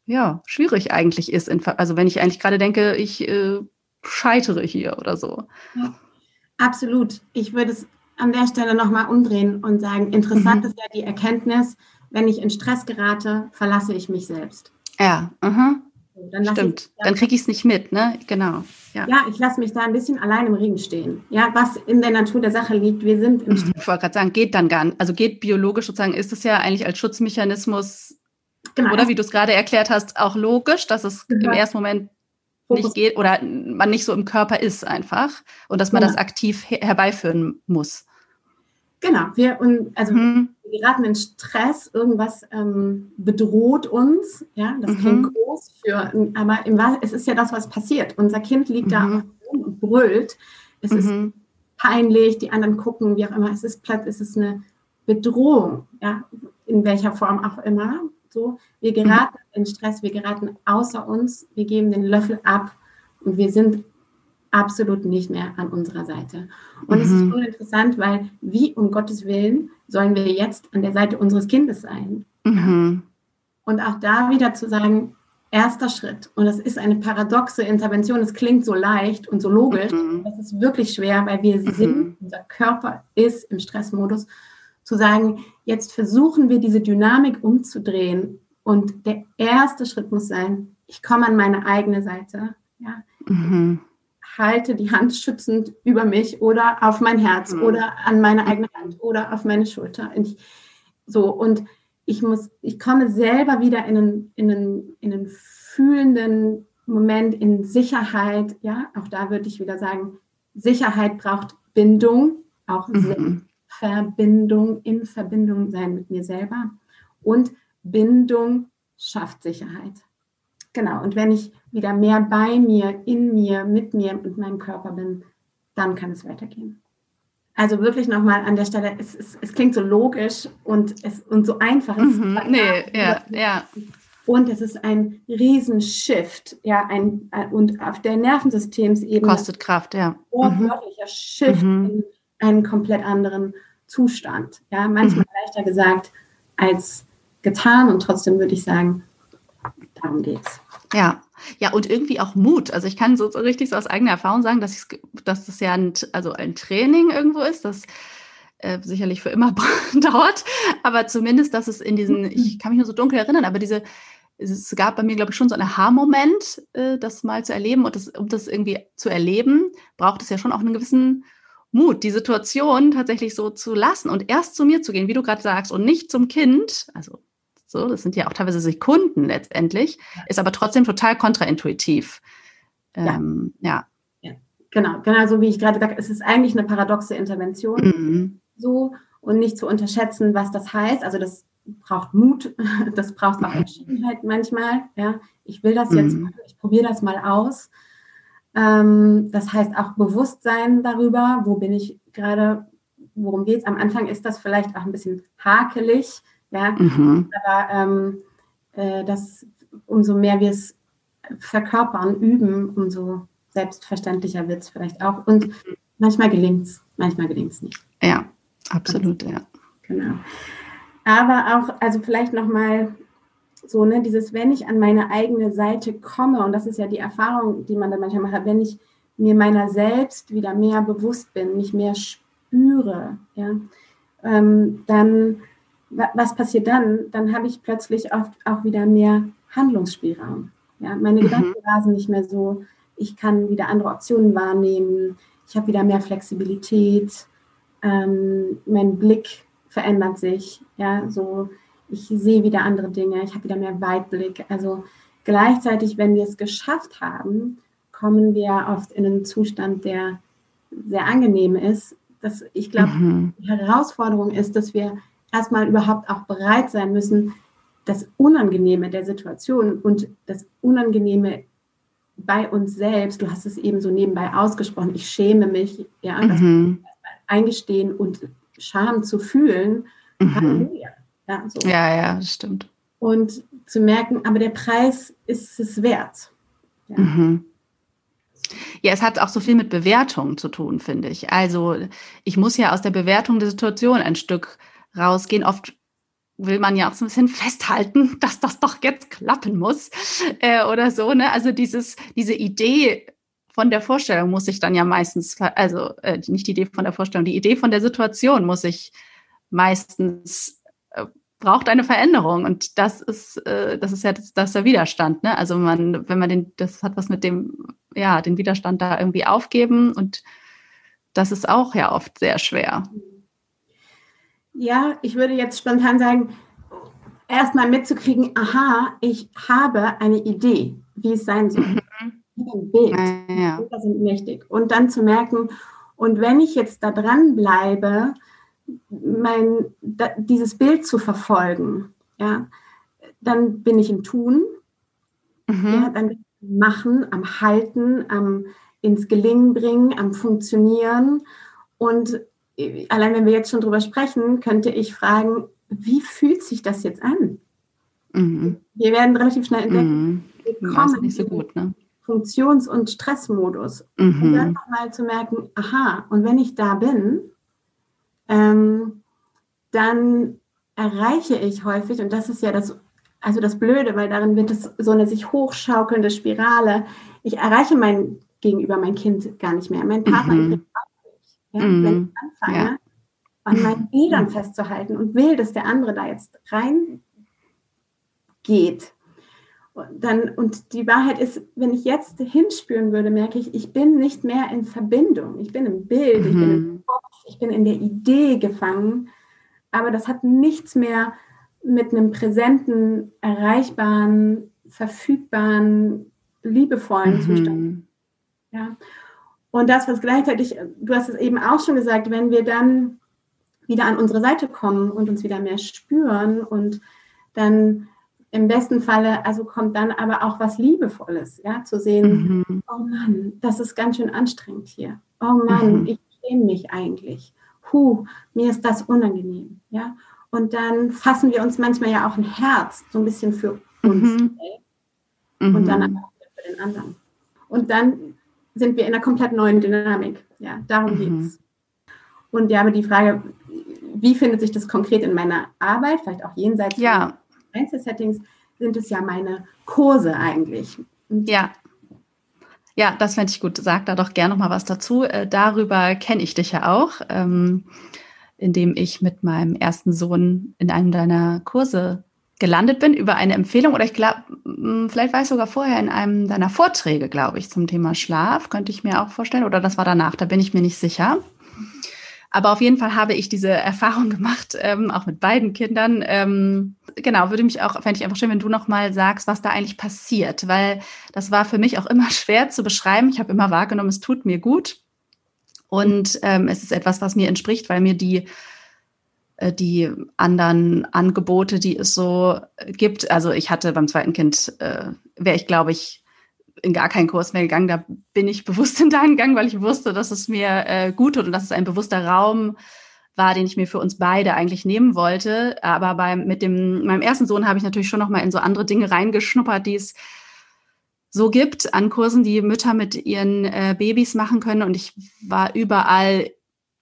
ja schwierig eigentlich ist. also wenn ich eigentlich gerade denke, ich äh, scheitere hier oder so. Ja, absolut. Ich würde es an der Stelle nochmal umdrehen und sagen, interessant mhm. ist ja die Erkenntnis, wenn ich in Stress gerate, verlasse ich mich selbst. Ja, aha. Dann Stimmt, ich, dann kriege ich es nicht mit, ne? Genau. Ja, ja ich lasse mich da ein bisschen allein im Regen stehen. Ja, was in der Natur der Sache liegt, wir sind im Stress. Ich wollte gerade sagen, geht dann gar nicht. Also geht biologisch sozusagen, ist es ja eigentlich als Schutzmechanismus, genau. oder wie du es gerade erklärt hast, auch logisch, dass es genau. im ersten Moment nicht geht oder man nicht so im Körper ist einfach und dass man genau. das aktiv her herbeiführen muss. Genau, wir und also mhm. wir geraten in Stress, irgendwas ähm, bedroht uns, ja, das klingt mhm. groß für, aber im, es ist ja das, was passiert. Unser Kind liegt mhm. da und brüllt. Es ist mhm. peinlich, die anderen gucken, wie auch immer. Es ist platt, es ist eine Bedrohung, ja, in welcher Form auch immer. So, wir mhm. geraten in Stress, wir geraten außer uns, wir geben den Löffel ab und wir sind absolut nicht mehr an unserer Seite. Und mhm. es ist mhm. schon interessant, weil wie um Gottes Willen sollen wir jetzt an der Seite unseres Kindes sein? Mhm. Und auch da wieder zu sagen, erster Schritt, und das ist eine paradoxe Intervention, es klingt so leicht und so logisch, mhm. das ist wirklich schwer, weil wir mhm. sind, unser Körper ist im Stressmodus, zu sagen, jetzt versuchen wir diese Dynamik umzudrehen. Und der erste Schritt muss sein, ich komme an meine eigene Seite. Ja. Halte die Hand schützend über mich oder auf mein Herz mhm. oder an meine eigene Hand oder auf meine Schulter. Und ich, so, und ich muss, ich komme selber wieder in einen, in einen, in einen fühlenden Moment, in Sicherheit. Ja, auch da würde ich wieder sagen, Sicherheit braucht Bindung, auch mhm. Verbindung, in Verbindung sein mit mir selber. Und Bindung schafft Sicherheit. Genau, und wenn ich wieder mehr bei mir, in mir, mit mir, mit meinem Körper bin, dann kann es weitergehen. Also wirklich nochmal an der Stelle, es, es, es, klingt so logisch und, es, und so einfach. Mhm, nee, ja, ja. Und es ist ein Riesenshift, ja, ein, und auf der Nervensystemsebene. Kostet Kraft, ja. Wortwörtlicher mhm. Shift mhm. in einen komplett anderen Zustand. Ja, manchmal mhm. leichter gesagt als getan und trotzdem würde ich sagen, darum geht's. Ja, ja, und irgendwie auch Mut. Also ich kann so, so richtig so aus eigener Erfahrung sagen, dass, dass das ja ein, also ein Training irgendwo ist, das äh, sicherlich für immer (laughs) dauert, aber zumindest, dass es in diesen, ich kann mich nur so dunkel erinnern, aber diese, es gab bei mir, glaube ich, schon so einen Aha-Moment, äh, das mal zu erleben. Und das, um das irgendwie zu erleben, braucht es ja schon auch einen gewissen Mut, die Situation tatsächlich so zu lassen und erst zu mir zu gehen, wie du gerade sagst, und nicht zum Kind, also so, das sind ja auch teilweise Sekunden letztendlich, ist aber trotzdem total kontraintuitiv. Ähm, ja. ja. Genau, genau so wie ich gerade gesagt habe, es ist eigentlich eine paradoxe Intervention. Mhm. So und nicht zu unterschätzen, was das heißt. Also das braucht Mut, (laughs) das braucht auch Entschiedenheit manchmal. Ja, ich will das jetzt, mhm. ich probiere das mal aus. Ähm, das heißt auch Bewusstsein darüber, wo bin ich gerade, worum geht es. Am Anfang ist das vielleicht auch ein bisschen hakelig, ja? Mhm. Aber ähm, äh, das, umso mehr wir es verkörpern, üben, umso selbstverständlicher wird es vielleicht auch. Und manchmal gelingt es, manchmal gelingt es nicht. Ja, absolut, ja. Genau. Aber auch, also vielleicht nochmal so, ne, dieses, wenn ich an meine eigene Seite komme, und das ist ja die Erfahrung, die man dann manchmal macht, wenn ich mir meiner selbst wieder mehr bewusst bin, mich mehr spüre, ja, ähm, dann was passiert dann? Dann habe ich plötzlich oft auch wieder mehr Handlungsspielraum. Ja, meine mhm. Gedanken rasen nicht mehr so. Ich kann wieder andere Optionen wahrnehmen. Ich habe wieder mehr Flexibilität. Ähm, mein Blick verändert sich. Ja, so ich sehe wieder andere Dinge. Ich habe wieder mehr Weitblick. Also gleichzeitig, wenn wir es geschafft haben, kommen wir oft in einen Zustand, der sehr angenehm ist. Dass ich glaube, mhm. die Herausforderung ist, dass wir erstmal überhaupt auch bereit sein müssen, das Unangenehme der Situation und das Unangenehme bei uns selbst, du hast es eben so nebenbei ausgesprochen, ich schäme mich, ja, mhm. eingestehen und Scham zu fühlen. Mhm. Ja, so. ja, ja, das stimmt. Und zu merken, aber der Preis ist es wert. Ja. Mhm. Ja, es hat auch so viel mit Bewertung zu tun, finde ich. Also ich muss ja aus der Bewertung der Situation ein Stück rausgehen. Oft will man ja auch so ein bisschen festhalten, (laughs) dass das doch jetzt klappen muss äh, oder so. Ne? Also dieses, diese Idee von der Vorstellung muss ich dann ja meistens, also äh, nicht die Idee von der Vorstellung, die Idee von der Situation muss ich meistens äh, braucht eine Veränderung und das ist äh, das ist ja das, das ist der Widerstand. Ne? Also man, wenn man den, das hat was mit dem ja den Widerstand da irgendwie aufgeben und das ist auch ja oft sehr schwer. Ja, ich würde jetzt spontan sagen, erstmal mitzukriegen, aha, ich habe eine Idee, wie es sein soll. Mhm. Ein Bild. Ja. Das sind mächtig. Und dann zu merken, und wenn ich jetzt da dran bleibe, mein, da, dieses Bild zu verfolgen, ja, dann bin ich im Tun, mhm. ja, dann machen, am Halten, am ins Gelingen bringen, am Funktionieren. Und allein wenn wir jetzt schon drüber sprechen, könnte ich fragen, wie fühlt sich das jetzt an? Mhm. Wir werden relativ schnell entdecken, mhm. wir kommen nicht so gut, ne? Funktions- und Stressmodus. Mhm. Und dann nochmal zu merken, aha, und wenn ich da bin, ähm, dann erreiche ich häufig, und das ist ja das, also das Blöde, weil darin wird es so eine sich hochschaukelnde Spirale. Ich erreiche mein Gegenüber, mein Kind gar nicht mehr. Mein Partner mhm. Ja? Mhm. Wenn ich anfange, ja. an meinen Bildern festzuhalten und will, dass der andere da jetzt rein geht. Und, dann, und die Wahrheit ist, wenn ich jetzt hinspüren würde, merke ich, ich bin nicht mehr in Verbindung. Ich bin im Bild, mhm. ich bin im mhm. Kopf, ich bin in der Idee gefangen. Aber das hat nichts mehr mit einem präsenten, erreichbaren, verfügbaren, liebevollen mhm. Zustand. Ja. Und das, was gleichzeitig, du hast es eben auch schon gesagt, wenn wir dann wieder an unsere Seite kommen und uns wieder mehr spüren und dann im besten Falle, also kommt dann aber auch was Liebevolles, ja, zu sehen, mhm. oh Mann, das ist ganz schön anstrengend hier. Oh Mann, mhm. ich schäme mich eigentlich. Huh, mir ist das unangenehm, ja. Und dann fassen wir uns manchmal ja auch ein Herz, so ein bisschen für uns mhm. und dann mhm. auch für den anderen. Und dann sind wir in einer komplett neuen Dynamik. Ja, darum mhm. geht es. Und ja, aber die Frage, wie findet sich das konkret in meiner Arbeit, vielleicht auch jenseits ja. Einzelsettings, sind es ja meine Kurse eigentlich. Ja. Ja, das fände ich gut. Sag da doch gerne noch mal was dazu. Äh, darüber kenne ich dich ja auch, ähm, indem ich mit meinem ersten Sohn in einem deiner Kurse gelandet bin über eine Empfehlung oder ich glaube, vielleicht war ich sogar vorher in einem deiner Vorträge, glaube ich, zum Thema Schlaf, könnte ich mir auch vorstellen, oder das war danach, da bin ich mir nicht sicher. Aber auf jeden Fall habe ich diese Erfahrung gemacht, ähm, auch mit beiden Kindern. Ähm, genau, würde mich auch, fände ich einfach schön, wenn du nochmal sagst, was da eigentlich passiert, weil das war für mich auch immer (laughs) schwer zu beschreiben. Ich habe immer wahrgenommen, es tut mir gut. Und ähm, es ist etwas, was mir entspricht, weil mir die die anderen Angebote, die es so gibt. Also ich hatte beim zweiten Kind, äh, wäre ich, glaube ich, in gar keinen Kurs mehr gegangen. Da bin ich bewusst (laughs) in deinen gegangen, weil ich wusste, dass es mir äh, gut tut und dass es ein bewusster Raum war, den ich mir für uns beide eigentlich nehmen wollte. Aber beim, mit dem, meinem ersten Sohn habe ich natürlich schon noch mal in so andere Dinge reingeschnuppert, die es so gibt an Kursen, die Mütter mit ihren äh, Babys machen können. Und ich war überall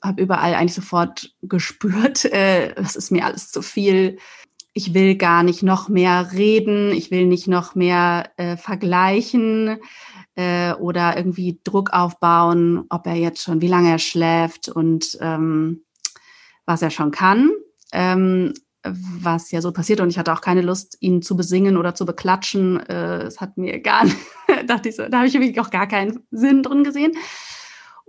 habe überall eigentlich sofort gespürt, (laughs) äh, das ist mir alles zu viel. Ich will gar nicht noch mehr reden, ich will nicht noch mehr äh, vergleichen äh, oder irgendwie Druck aufbauen, ob er jetzt schon, wie lange er schläft und ähm, was er schon kann. Ähm, was ja so passiert und ich hatte auch keine Lust, ihn zu besingen oder zu beklatschen. Äh, es hat mir gar, (laughs) dachte ich so, da habe ich wirklich auch gar keinen Sinn drin gesehen.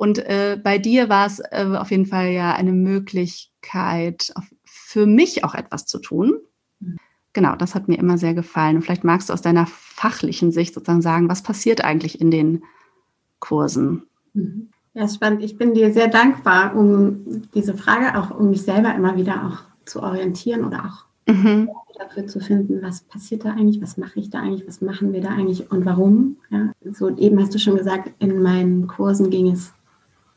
Und äh, bei dir war es äh, auf jeden Fall ja eine Möglichkeit, auf, für mich auch etwas zu tun. Genau, das hat mir immer sehr gefallen. Und vielleicht magst du aus deiner fachlichen Sicht sozusagen sagen, was passiert eigentlich in den Kursen? Mhm. Ja, spannend. Ich bin dir sehr dankbar, um diese Frage auch, um mich selber immer wieder auch zu orientieren oder auch mhm. dafür zu finden, was passiert da eigentlich, was mache ich da eigentlich, was machen wir da eigentlich und warum. Ja, so eben hast du schon gesagt, in meinen Kursen ging es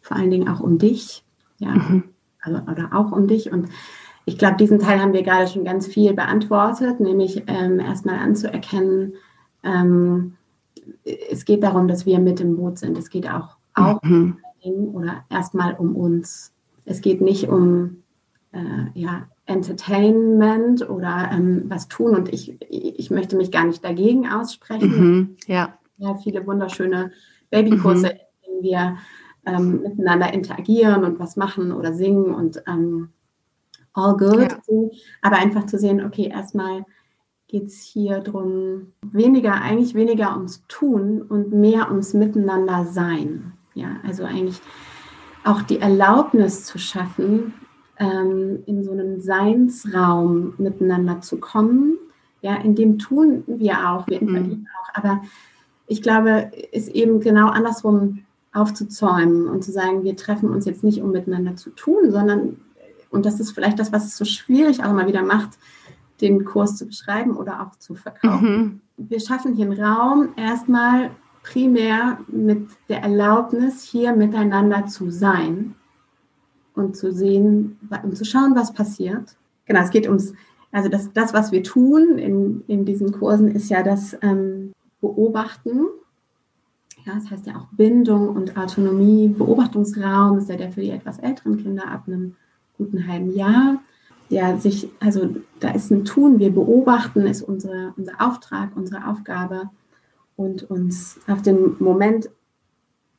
vor allen Dingen auch um dich, ja, mhm. also, oder auch um dich. Und ich glaube, diesen Teil haben wir gerade schon ganz viel beantwortet, nämlich ähm, erstmal anzuerkennen, ähm, es geht darum, dass wir mit im Boot sind. Es geht auch, auch mhm. um oder erstmal um uns. Es geht nicht um äh, ja, Entertainment oder ähm, was tun und ich, ich möchte mich gar nicht dagegen aussprechen. Mhm. Ja. ja. Viele wunderschöne Babykurse, mhm. in denen wir ähm, miteinander interagieren und was machen oder singen und ähm, all good. Ja. Aber einfach zu sehen, okay, erstmal geht es hier darum, weniger, eigentlich weniger ums Tun und mehr ums Miteinander sein. Ja, also eigentlich auch die Erlaubnis zu schaffen, ähm, in so einem Seinsraum miteinander zu kommen. Ja, in dem tun wir auch, wir mhm. auch. Aber ich glaube, ist eben genau andersrum aufzuzäumen und zu sagen, wir treffen uns jetzt nicht, um miteinander zu tun, sondern Und das ist vielleicht das, was es so schwierig auch immer wieder macht, den Kurs zu beschreiben oder auch zu verkaufen. Mhm. Wir schaffen hier einen Raum erstmal primär mit der Erlaubnis, hier miteinander zu sein und zu sehen und zu schauen, was passiert. Genau, es geht ums, also das, das was wir tun in, in diesen Kursen, ist ja das ähm, Beobachten. Ja, das heißt ja auch Bindung und Autonomie. Beobachtungsraum ist ja der für die etwas älteren Kinder ab einem guten halben Jahr. Der sich, also da ist ein Tun, wir beobachten, ist unsere, unser Auftrag, unsere Aufgabe und uns auf den Moment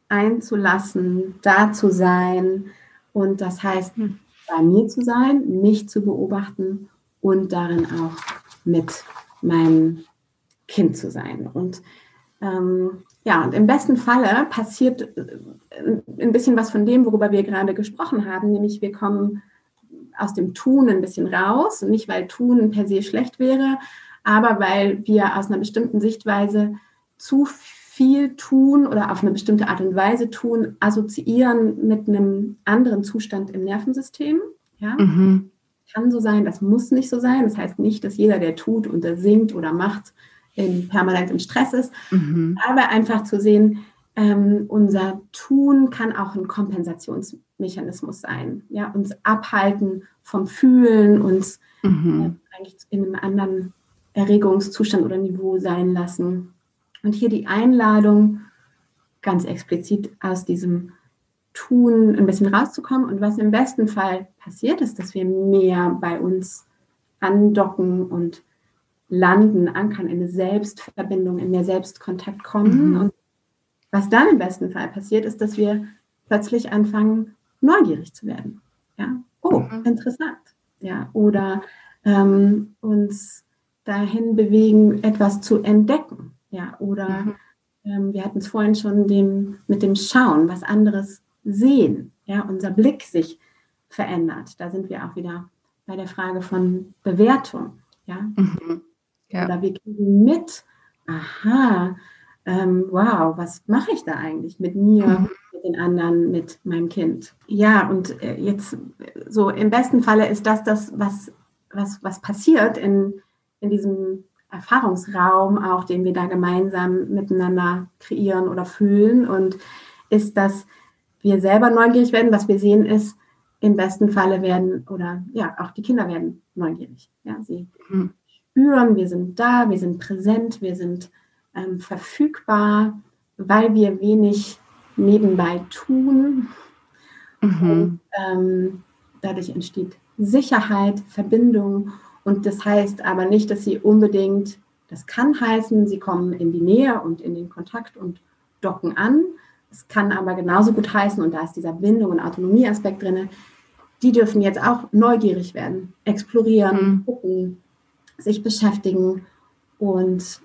einzulassen, da zu sein. Und das heißt, hm. bei mir zu sein, mich zu beobachten und darin auch mit meinem Kind zu sein. Und ähm, ja, und im besten Falle passiert äh, ein bisschen was von dem, worüber wir gerade gesprochen haben, nämlich wir kommen aus dem Tun ein bisschen raus. Und nicht, weil Tun per se schlecht wäre, aber weil wir aus einer bestimmten Sichtweise zu viel tun oder auf eine bestimmte Art und Weise tun, assoziieren mit einem anderen Zustand im Nervensystem. Ja? Mhm. Kann so sein, das muss nicht so sein. Das heißt nicht, dass jeder, der tut und der singt oder macht, in, permanent im Stress ist. Mhm. Aber einfach zu sehen, ähm, unser Tun kann auch ein Kompensationsmechanismus sein. Ja, uns abhalten vom Fühlen, uns mhm. äh, eigentlich in einem anderen Erregungszustand oder Niveau sein lassen. Und hier die Einladung, ganz explizit aus diesem Tun ein bisschen rauszukommen. Und was im besten Fall passiert, ist, dass wir mehr bei uns andocken und landen, ankern, in eine Selbstverbindung, in mehr Selbstkontakt kommen. Mhm. Und was dann im besten Fall passiert, ist, dass wir plötzlich anfangen, neugierig zu werden. Ja, oh, mhm. interessant. Ja, oder ähm, uns dahin bewegen, etwas zu entdecken. Ja, oder mhm. ähm, wir hatten es vorhin schon dem, mit dem Schauen, was anderes sehen. Ja, unser Blick sich verändert. Da sind wir auch wieder bei der Frage von Bewertung. Ja, mhm. Ja. Oder wir kriegen mit, aha, ähm, wow, was mache ich da eigentlich mit mir, mhm. mit den anderen, mit meinem Kind? Ja, und äh, jetzt so im besten Falle ist das das, was, was, was passiert in, in diesem Erfahrungsraum, auch den wir da gemeinsam miteinander kreieren oder fühlen. Und ist, dass wir selber neugierig werden. Was wir sehen ist, im besten Falle werden, oder ja, auch die Kinder werden neugierig. Ja, sie mhm spüren, wir sind da, wir sind präsent, wir sind ähm, verfügbar, weil wir wenig nebenbei tun. Mhm. Und, ähm, dadurch entsteht Sicherheit, Verbindung. Und das heißt aber nicht, dass sie unbedingt, das kann heißen, sie kommen in die Nähe und in den Kontakt und docken an. Es kann aber genauso gut heißen, und da ist dieser Bindung- und Autonomieaspekt drin, die dürfen jetzt auch neugierig werden, explorieren, mhm. gucken, sich beschäftigen und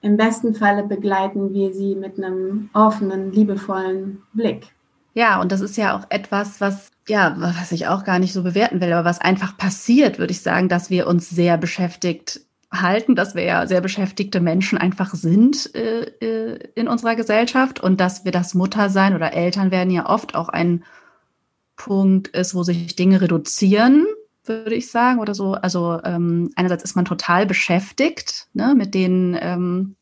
im besten Falle begleiten wir sie mit einem offenen, liebevollen Blick. Ja, und das ist ja auch etwas, was ja, was ich auch gar nicht so bewerten will, aber was einfach passiert, würde ich sagen, dass wir uns sehr beschäftigt halten, dass wir ja sehr beschäftigte Menschen einfach sind äh, äh in unserer Gesellschaft und dass wir das Muttersein oder Eltern werden ja oft auch ein Punkt ist, wo sich Dinge reduzieren würde ich sagen, oder so. Also ähm, einerseits ist man total beschäftigt ne, mit den ähm,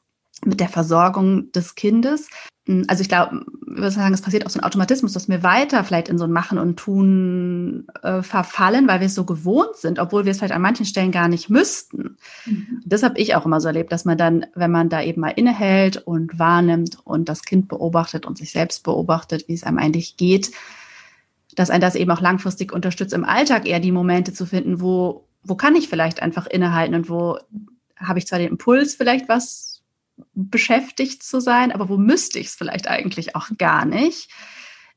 mit der Versorgung des Kindes. Hm, also ich glaube, ich würde sagen, es passiert auch so ein Automatismus, dass wir weiter vielleicht in so ein Machen und Tun äh, verfallen, weil wir es so gewohnt sind, obwohl wir es vielleicht an manchen Stellen gar nicht müssten. Mhm. Das habe ich auch immer so erlebt, dass man dann, wenn man da eben mal innehält und wahrnimmt und das Kind beobachtet und sich selbst beobachtet, wie es einem eigentlich geht, dass ein das eben auch langfristig unterstützt, im Alltag eher die Momente zu finden, wo, wo kann ich vielleicht einfach innehalten und wo habe ich zwar den Impuls, vielleicht was beschäftigt zu sein, aber wo müsste ich es vielleicht eigentlich auch gar nicht.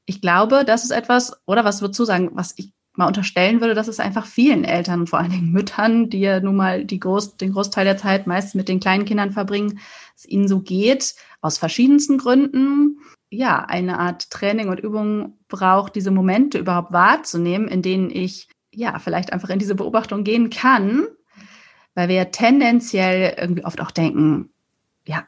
Ich glaube, das ist etwas, oder was würdest du sagen, was ich mal unterstellen würde, dass es einfach vielen Eltern und vor allen Dingen Müttern, die ja nun mal Groß, den Großteil der Zeit meist mit den kleinen Kindern verbringen, es ihnen so geht, aus verschiedensten Gründen ja, eine Art Training und Übung braucht, diese Momente überhaupt wahrzunehmen, in denen ich ja vielleicht einfach in diese Beobachtung gehen kann, weil wir tendenziell irgendwie oft auch denken, ja,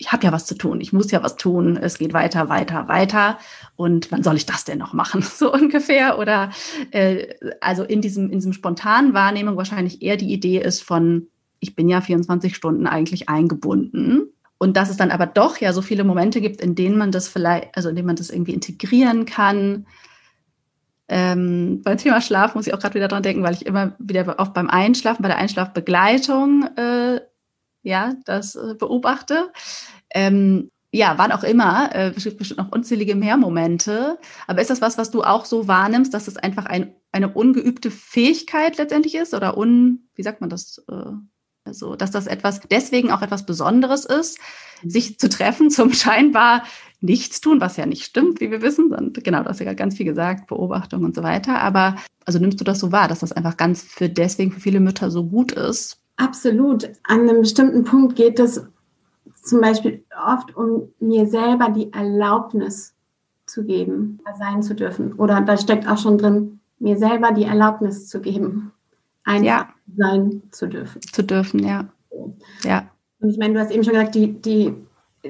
ich habe ja was zu tun, ich muss ja was tun, es geht weiter, weiter, weiter und wann soll ich das denn noch machen, (laughs) so ungefähr? Oder äh, also in diesem, in diesem spontanen Wahrnehmung wahrscheinlich eher die Idee ist von, ich bin ja 24 Stunden eigentlich eingebunden. Und dass es dann aber doch ja so viele Momente gibt, in denen man das vielleicht, also in denen man das irgendwie integrieren kann. Ähm, beim Thema Schlaf muss ich auch gerade wieder dran denken, weil ich immer wieder auch beim Einschlafen, bei der Einschlafbegleitung äh, ja, das äh, beobachte. Ähm, ja, wann auch immer, äh, bestimmt, noch unzählige mehr Momente. Aber ist das was, was du auch so wahrnimmst, dass es einfach ein, eine ungeübte Fähigkeit letztendlich ist oder un, wie sagt man das? Äh, also, dass das etwas, deswegen auch etwas Besonderes ist, sich zu treffen (laughs) zum scheinbar Nichtstun, was ja nicht stimmt, wie wir wissen. Und genau, du hast ja ganz viel gesagt, Beobachtung und so weiter. Aber also nimmst du das so wahr, dass das einfach ganz für deswegen für viele Mütter so gut ist? Absolut. An einem bestimmten Punkt geht es zum Beispiel oft um mir selber die Erlaubnis zu geben, sein zu dürfen. Oder da steckt auch schon drin, mir selber die Erlaubnis zu geben, einfach ja. Sein zu dürfen. Zu dürfen, ja. Ja. Und ich meine, du hast eben schon gesagt, die, die,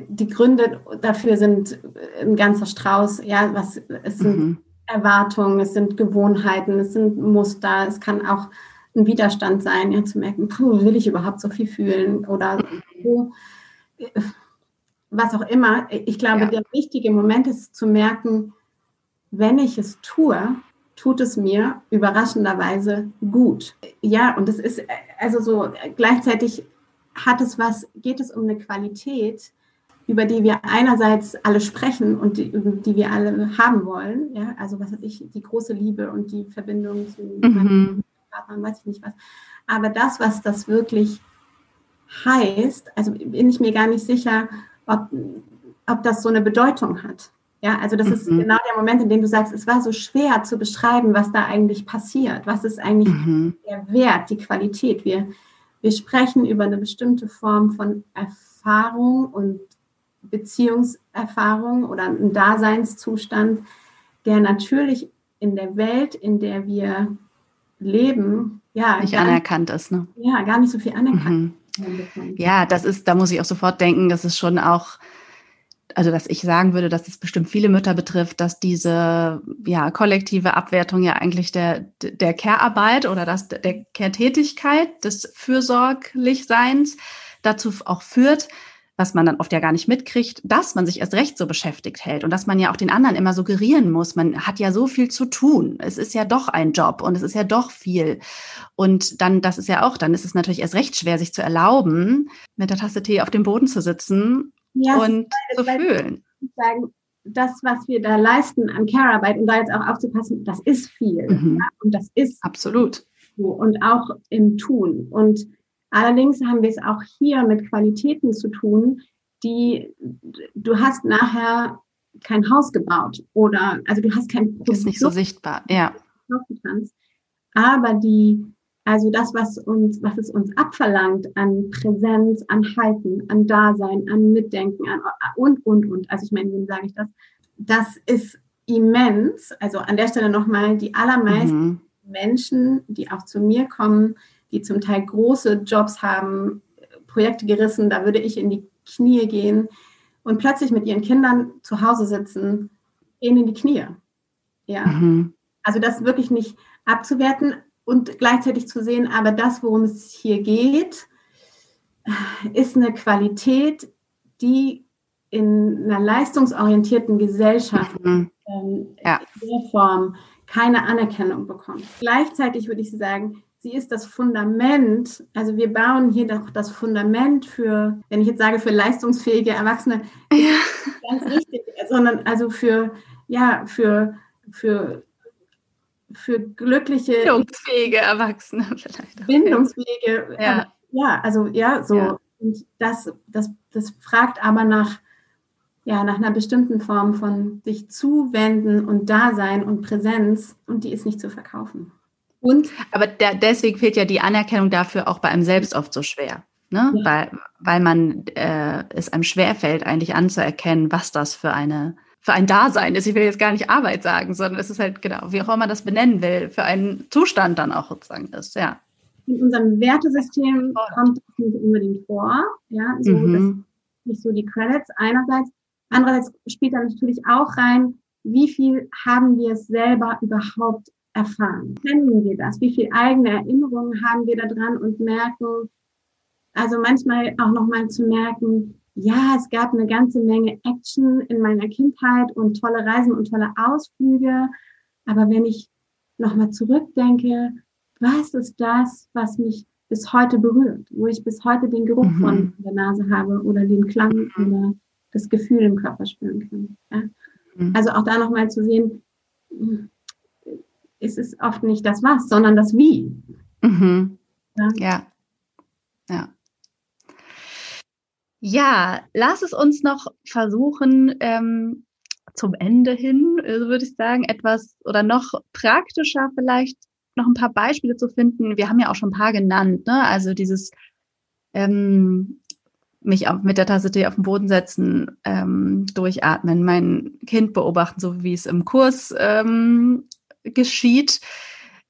die Gründe dafür sind ein ganzer Strauß. Ja, was, es sind mhm. Erwartungen, es sind Gewohnheiten, es sind Muster, es kann auch ein Widerstand sein, ja, zu merken, puh, will ich überhaupt so viel fühlen oder puh, was auch immer. Ich glaube, ja. der wichtige Moment ist zu merken, wenn ich es tue, tut es mir überraschenderweise gut. Ja, und es ist also so gleichzeitig hat es was, geht es um eine Qualität, über die wir einerseits alle sprechen und die, die wir alle haben wollen. Ja, also was weiß ich, die große Liebe und die Verbindung zu mhm. Partnern, weiß ich nicht was. Aber das, was das wirklich heißt, also bin ich mir gar nicht sicher, ob, ob das so eine Bedeutung hat. Ja, also das mhm. ist genau der Moment, in dem du sagst, es war so schwer zu beschreiben, was da eigentlich passiert. Was ist eigentlich mhm. der Wert, die Qualität? Wir, wir sprechen über eine bestimmte Form von Erfahrung und Beziehungserfahrung oder einen Daseinszustand, der natürlich in der Welt, in der wir leben, ja. Nicht anerkannt ist, ne? Ja, gar nicht so viel anerkannt. Mhm. Ja, das ist, da muss ich auch sofort denken, das ist schon auch, also dass ich sagen würde, dass das bestimmt viele Mütter betrifft, dass diese ja kollektive Abwertung ja eigentlich der der Care-Arbeit oder das der Care-Tätigkeit des Fürsorglichseins dazu auch führt, was man dann oft ja gar nicht mitkriegt, dass man sich erst recht so beschäftigt hält und dass man ja auch den anderen immer suggerieren muss, man hat ja so viel zu tun. Es ist ja doch ein Job und es ist ja doch viel. Und dann, das ist ja auch, dann ist es natürlich erst recht schwer, sich zu erlauben, mit der Tasse Tee auf dem Boden zu sitzen ja, und zu fühlen. Sagen, das, was wir da leisten an Care-Arbeit und da jetzt auch aufzupassen, das ist viel. Mhm. Ja? Und das ist absolut. So. Und auch im Tun. Und Allerdings haben wir es auch hier mit Qualitäten zu tun, die du hast nachher kein Haus gebaut oder also du hast kein Produkt, ist nicht so sichtbar, ja. Aber die also das, was uns, was es uns abverlangt an Präsenz, an Halten, an Dasein, an Mitdenken, an und und und. Also ich meine, wem sage ich das? Das ist immens. Also an der Stelle nochmal die allermeisten mhm. Menschen, die auch zu mir kommen, die zum Teil große Jobs haben, Projekte gerissen, da würde ich in die Knie gehen und plötzlich mit ihren Kindern zu Hause sitzen, ihnen in die Knie. Ja. Mhm. Also das wirklich nicht abzuwerten und gleichzeitig zu sehen, aber das, worum es hier geht, ist eine Qualität, die in einer leistungsorientierten Gesellschaft mhm. ähm, ja. in der Form keine Anerkennung bekommt. Gleichzeitig würde ich sagen, sie ist das Fundament. Also wir bauen hier doch das Fundament für, wenn ich jetzt sage, für leistungsfähige Erwachsene, ja. (laughs) ganz richtig, sondern also für, ja, für, für, für glückliche. Bindungsfähige Erwachsene (laughs) vielleicht. Bindungsfähige, ja. ja, also ja, so. Ja. Und das, das, das fragt aber nach, ja, nach einer bestimmten Form von sich zuwenden und Dasein und Präsenz und die ist nicht zu verkaufen. Und? Aber der, deswegen fehlt ja die Anerkennung dafür auch bei einem selbst oft so schwer. Ne? Ja. Weil, weil man äh, es einem schwerfällt, eigentlich anzuerkennen, was das für eine für ein Dasein ist. Ich will jetzt gar nicht Arbeit sagen, sondern es ist halt genau, wie auch immer man das benennen will, für einen Zustand dann auch sozusagen ist, ja. In unserem Wertesystem kommt das nicht unbedingt vor. Ja, so, mhm. nicht so die Credits einerseits. Andererseits spielt da natürlich auch rein, wie viel haben wir es selber überhaupt erfahren? Kennen wir das? Wie viel eigene Erinnerungen haben wir da dran und merken, also manchmal auch nochmal zu merken, ja, es gab eine ganze Menge Action in meiner Kindheit und tolle Reisen und tolle Ausflüge. Aber wenn ich nochmal zurückdenke, was ist das, was mich bis heute berührt, wo ich bis heute den Geruch mhm. von der Nase habe oder den Klang mhm. oder das Gefühl im Körper spüren kann. Ja? Mhm. Also auch da nochmal zu sehen, es ist oft nicht das Was, sondern das Wie. Mhm. Ja. ja. ja. Ja, lass es uns noch versuchen, ähm, zum Ende hin, äh, würde ich sagen, etwas oder noch praktischer vielleicht noch ein paar Beispiele zu finden. Wir haben ja auch schon ein paar genannt, ne? Also dieses ähm, mich auf, mit der Tasse Tee auf den Boden setzen, ähm, durchatmen, mein Kind beobachten, so wie es im Kurs ähm, geschieht.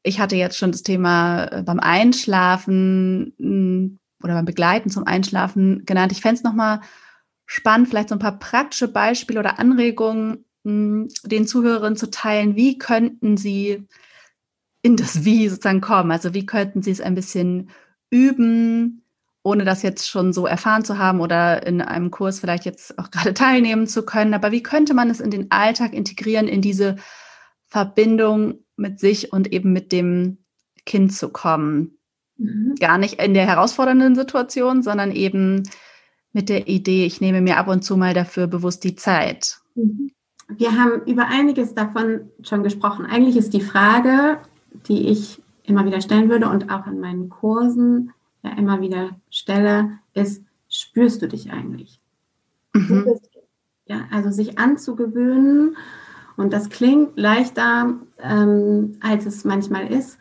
Ich hatte jetzt schon das Thema äh, beim Einschlafen oder beim Begleiten zum Einschlafen genannt. Ich fände es nochmal spannend, vielleicht so ein paar praktische Beispiele oder Anregungen hm, den Zuhörern zu teilen. Wie könnten sie in das Wie sozusagen kommen? Also wie könnten sie es ein bisschen üben, ohne das jetzt schon so erfahren zu haben oder in einem Kurs vielleicht jetzt auch gerade (laughs) teilnehmen zu können. Aber wie könnte man es in den Alltag integrieren, in diese Verbindung mit sich und eben mit dem Kind zu kommen? Mhm. Gar nicht in der herausfordernden Situation, sondern eben mit der Idee, ich nehme mir ab und zu mal dafür bewusst die Zeit. Mhm. Wir haben über einiges davon schon gesprochen. Eigentlich ist die Frage, die ich immer wieder stellen würde und auch in meinen Kursen ja immer wieder stelle, ist, spürst du dich eigentlich? Mhm. Ja, also sich anzugewöhnen, und das klingt leichter, ähm, als es manchmal ist,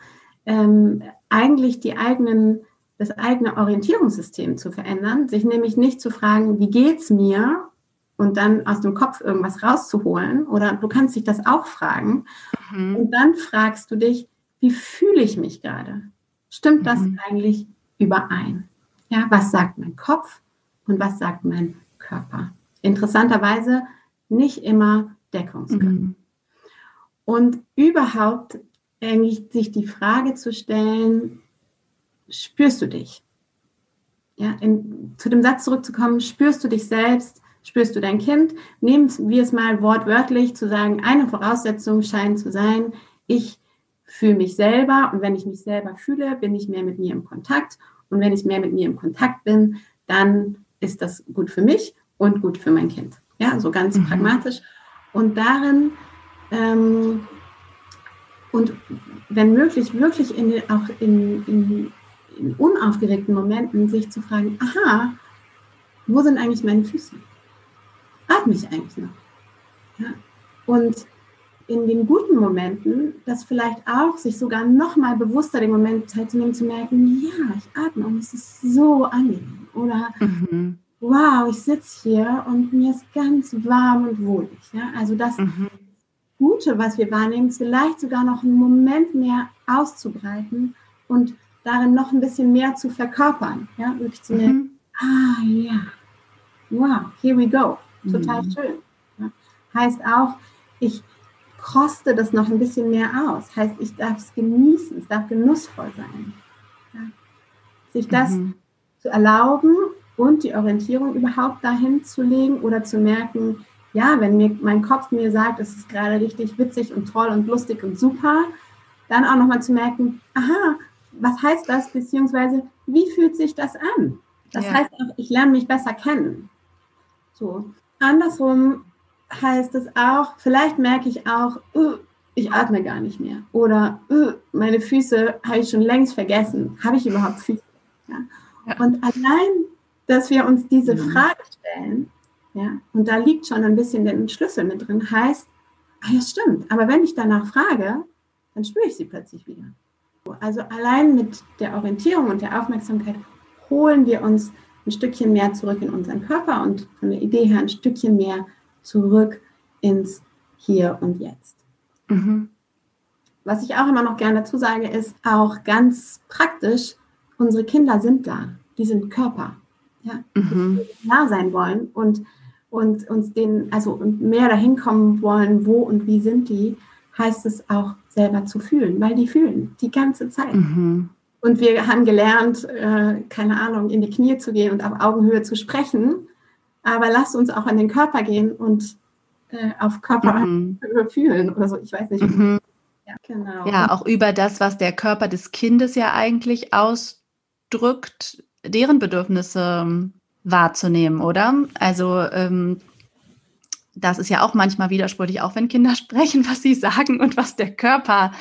ähm, eigentlich die eigenen, das eigene Orientierungssystem zu verändern, sich nämlich nicht zu fragen, wie geht's mir? Und dann aus dem Kopf irgendwas rauszuholen. Oder du kannst dich das auch fragen. Mhm. Und dann fragst du dich, wie fühle ich mich gerade? Stimmt das mhm. eigentlich überein? Ja, was sagt mein Kopf und was sagt mein Körper? Interessanterweise nicht immer deckungsgleich. Mhm. Und überhaupt eigentlich sich die Frage zu stellen, spürst du dich? Ja, in, zu dem Satz zurückzukommen, spürst du dich selbst, spürst du dein Kind? Nehmen wir es mal wortwörtlich zu sagen, eine Voraussetzung scheint zu sein, ich fühle mich selber und wenn ich mich selber fühle, bin ich mehr mit mir im Kontakt und wenn ich mehr mit mir im Kontakt bin, dann ist das gut für mich und gut für mein Kind. Ja, so ganz mhm. pragmatisch. Und darin ähm, und wenn möglich, wirklich in, auch in, in, in unaufgeregten Momenten sich zu fragen, aha, wo sind eigentlich meine Füße? Atme ich eigentlich noch? Ja. Und in den guten Momenten, das vielleicht auch sich sogar noch mal bewusster den Moment Zeit zu nehmen, zu merken, ja, ich atme und es ist so angenehm. Oder mhm. wow, ich sitze hier und mir ist ganz warm und wohlig. Ja? Also das mhm. Gute, was wir wahrnehmen, vielleicht sogar noch einen Moment mehr auszubreiten und darin noch ein bisschen mehr zu verkörpern. Ja? Wirklich zu merken, mhm. ah ja, wow, here we go. Total mhm. schön. Ja? Heißt auch, ich koste das noch ein bisschen mehr aus. Heißt, ich darf es genießen, es darf genussvoll sein. Ja. Sich das mhm. zu erlauben und die Orientierung überhaupt dahin zu legen oder zu merken, ja, wenn mir mein Kopf mir sagt, es ist gerade richtig witzig und toll und lustig und super, dann auch nochmal zu merken, aha, was heißt das, beziehungsweise wie fühlt sich das an? Das ja. heißt auch, ich lerne mich besser kennen. So. Andersrum heißt es auch, vielleicht merke ich auch, uh, ich atme gar nicht mehr. Oder uh, meine Füße habe ich schon längst vergessen. Habe ich überhaupt Füße? Ja. Ja. Und allein, dass wir uns diese mhm. Frage stellen, ja, und da liegt schon ein bisschen der Schlüssel mit drin, heißt, ah ja, stimmt, aber wenn ich danach frage, dann spüre ich sie plötzlich wieder. Also allein mit der Orientierung und der Aufmerksamkeit holen wir uns ein Stückchen mehr zurück in unseren Körper und von der Idee her ein Stückchen mehr zurück ins Hier und Jetzt. Mhm. Was ich auch immer noch gerne dazu sage, ist auch ganz praktisch, unsere Kinder sind da, die sind Körper. ja, mhm. nah sein wollen und, und uns den, also mehr dahin kommen wollen, wo und wie sind die, heißt es auch selber zu fühlen, weil die fühlen die ganze Zeit. Mhm. Und wir haben gelernt, äh, keine Ahnung, in die Knie zu gehen und auf Augenhöhe zu sprechen. Aber lasst uns auch in den Körper gehen und äh, auf Körperhöhe mhm. fühlen oder so. Ich weiß nicht. Mhm. Ja, genau. Ja, auch über das, was der Körper des Kindes ja eigentlich ausdrückt, deren Bedürfnisse ähm, wahrzunehmen, oder? Also ähm, das ist ja auch manchmal widersprüchlich, auch wenn Kinder (laughs) sprechen, was sie sagen und was der Körper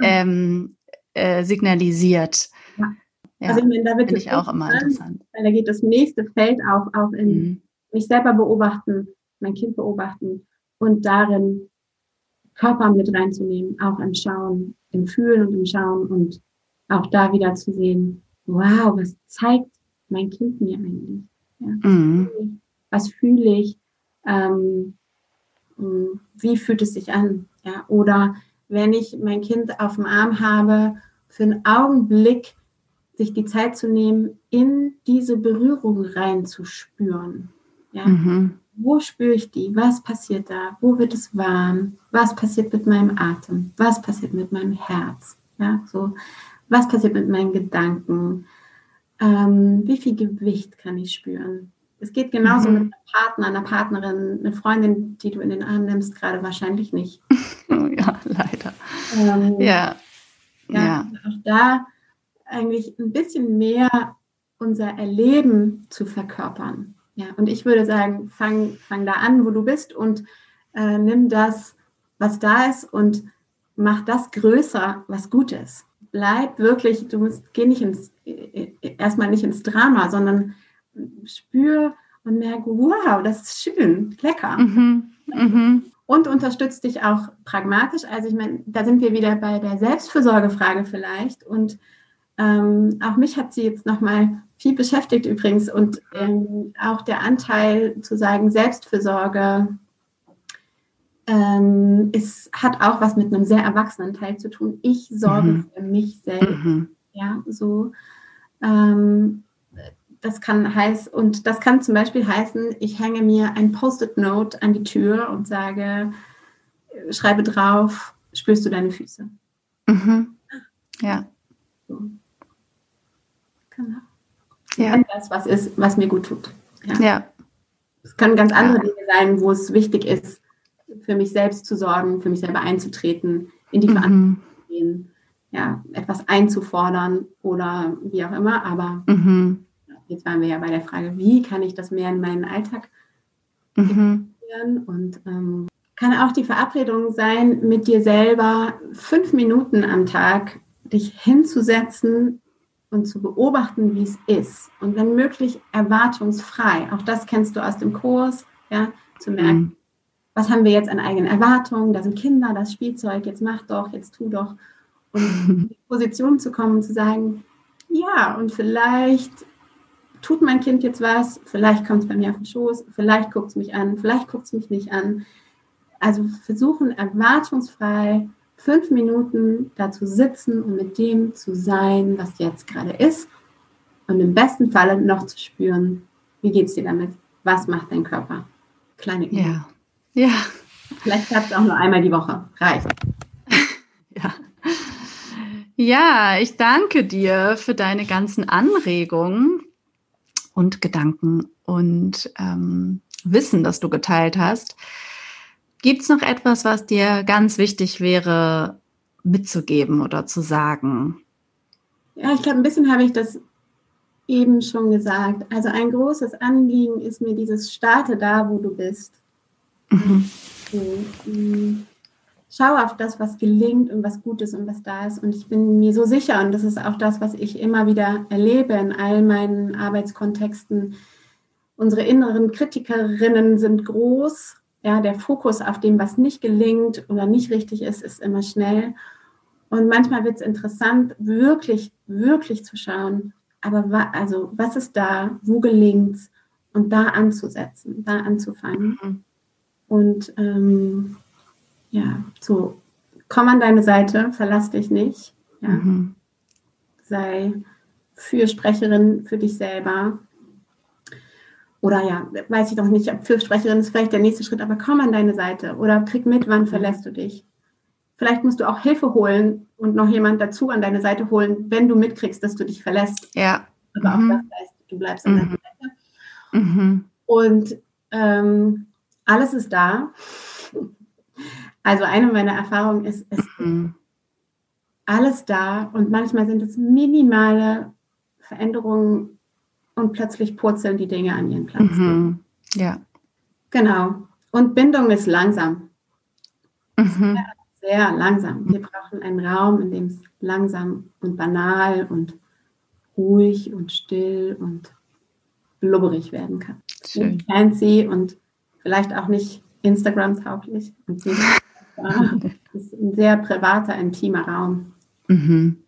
ähm, äh, signalisiert. Ja. ja also ich meine, da wird ich auch immer interessant. Weil da geht das nächste Feld auch, auch in mhm. mich selber beobachten, mein Kind beobachten und darin Körper mit reinzunehmen, auch im Schauen, im Fühlen und im Schauen und auch da wieder zu sehen, wow, was zeigt mein Kind mir eigentlich? Ja, mhm. Was fühle ich? Ähm, wie fühlt es sich an? Ja, oder wenn ich mein Kind auf dem Arm habe, für einen Augenblick sich die Zeit zu nehmen, in diese Berührung reinzuspüren. Ja? Mhm. Wo spüre ich die? Was passiert da? Wo wird es warm? Was passiert mit meinem Atem? Was passiert mit meinem Herz? Ja, so, was passiert mit meinen Gedanken? Ähm, wie viel Gewicht kann ich spüren? Es geht genauso mhm. mit einem Partner, einer Partnerin, eine Freundin, die du in den Arm nimmst, gerade wahrscheinlich nicht. (laughs) ja, leider. Ähm, ja. ja. Ja, auch da eigentlich ein bisschen mehr unser Erleben zu verkörpern. Ja, und ich würde sagen, fang, fang da an, wo du bist und äh, nimm das, was da ist und mach das größer, was gut ist. Bleib wirklich, du musst, geh nicht ins, erstmal nicht ins Drama, sondern spür und merke, wow, das ist schön, lecker. Mhm. Mhm. Und unterstützt dich auch pragmatisch. Also ich meine, da sind wir wieder bei der Selbstfürsorgefrage vielleicht. Und ähm, auch mich hat sie jetzt nochmal viel beschäftigt übrigens. Und ähm, auch der Anteil zu sagen, Selbstfürsorge ähm, ist, hat auch was mit einem sehr erwachsenen Teil zu tun. Ich sorge mhm. für mich selbst. Mhm. Ja, so. Ähm, das kann heißen, und das kann zum Beispiel heißen, ich hänge mir ein Post-it-Note an die Tür und sage, schreibe drauf, spürst du deine Füße? Mhm. Ja. So. Genau. Ja. Das, was ist, was mir gut tut. Ja. ja. Es können ganz andere ja. Dinge sein, wo es wichtig ist, für mich selbst zu sorgen, für mich selber einzutreten, in die mhm. Verantwortung zu gehen, ja, etwas einzufordern oder wie auch immer, aber mhm jetzt waren wir ja bei der Frage, wie kann ich das mehr in meinen Alltag mhm. und ähm, kann auch die Verabredung sein, mit dir selber fünf Minuten am Tag dich hinzusetzen und zu beobachten, wie es ist. Und wenn möglich erwartungsfrei. Auch das kennst du aus dem Kurs, ja, zu merken, mhm. Was haben wir jetzt an eigenen Erwartungen? Da sind Kinder, das Spielzeug, jetzt mach doch, jetzt tu doch. Und (laughs) in die Position zu kommen und zu sagen, ja, und vielleicht tut mein Kind jetzt was, vielleicht kommt es bei mir auf den Schoß, vielleicht guckt es mich an, vielleicht guckt es mich nicht an. Also versuchen erwartungsfrei fünf Minuten da zu sitzen und mit dem zu sein, was jetzt gerade ist. Und im besten Falle noch zu spüren, wie geht es dir damit? Was macht dein Körper? Kleine Übung. Ja. Ja. Vielleicht klappt es auch nur einmal die Woche. Reicht. (laughs) Ja. Ja, ich danke dir für deine ganzen Anregungen und Gedanken und ähm, Wissen, das du geteilt hast. Gibt es noch etwas, was dir ganz wichtig wäre, mitzugeben oder zu sagen? Ja, ich glaube, ein bisschen habe ich das eben schon gesagt. Also ein großes Anliegen ist mir dieses Starte da, wo du bist. Mhm. Schau auf das, was gelingt und was gut ist und was da ist. Und ich bin mir so sicher, und das ist auch das, was ich immer wieder erlebe in all meinen Arbeitskontexten. Unsere inneren Kritikerinnen sind groß. Ja, der Fokus auf dem, was nicht gelingt oder nicht richtig ist, ist immer schnell. Und manchmal wird es interessant, wirklich, wirklich zu schauen, aber wa also, was ist da, wo gelingt es und da anzusetzen, da anzufangen. Mhm. Und ähm, ja, so, komm an deine Seite, verlass dich nicht. Ja. Mhm. Sei Fürsprecherin für dich selber. oder ja, weiß ich doch nicht, Fürsprecherin ist vielleicht der nächste Schritt, aber komm an deine Seite oder krieg mit, wann verlässt du dich. Vielleicht musst du auch Hilfe holen und noch jemand dazu an deine Seite holen, wenn du mitkriegst, dass du dich verlässt. Ja. Aber mhm. auch das heißt, du bleibst an mhm. deiner Seite. Mhm. Und ähm, alles ist da. Also eine meiner Erfahrungen ist, es mhm. alles da und manchmal sind es minimale Veränderungen und plötzlich purzeln die Dinge an ihren Platz. Mhm. Ja. Genau. Und Bindung ist langsam. Mhm. Sehr, sehr langsam. Wir brauchen einen Raum, in dem es langsam und banal und ruhig und still und blubberig werden kann. Schön. Und fancy und vielleicht auch nicht Instagram-tauglich. Das (laughs) ist ein sehr privater, intimer Raum. Mhm.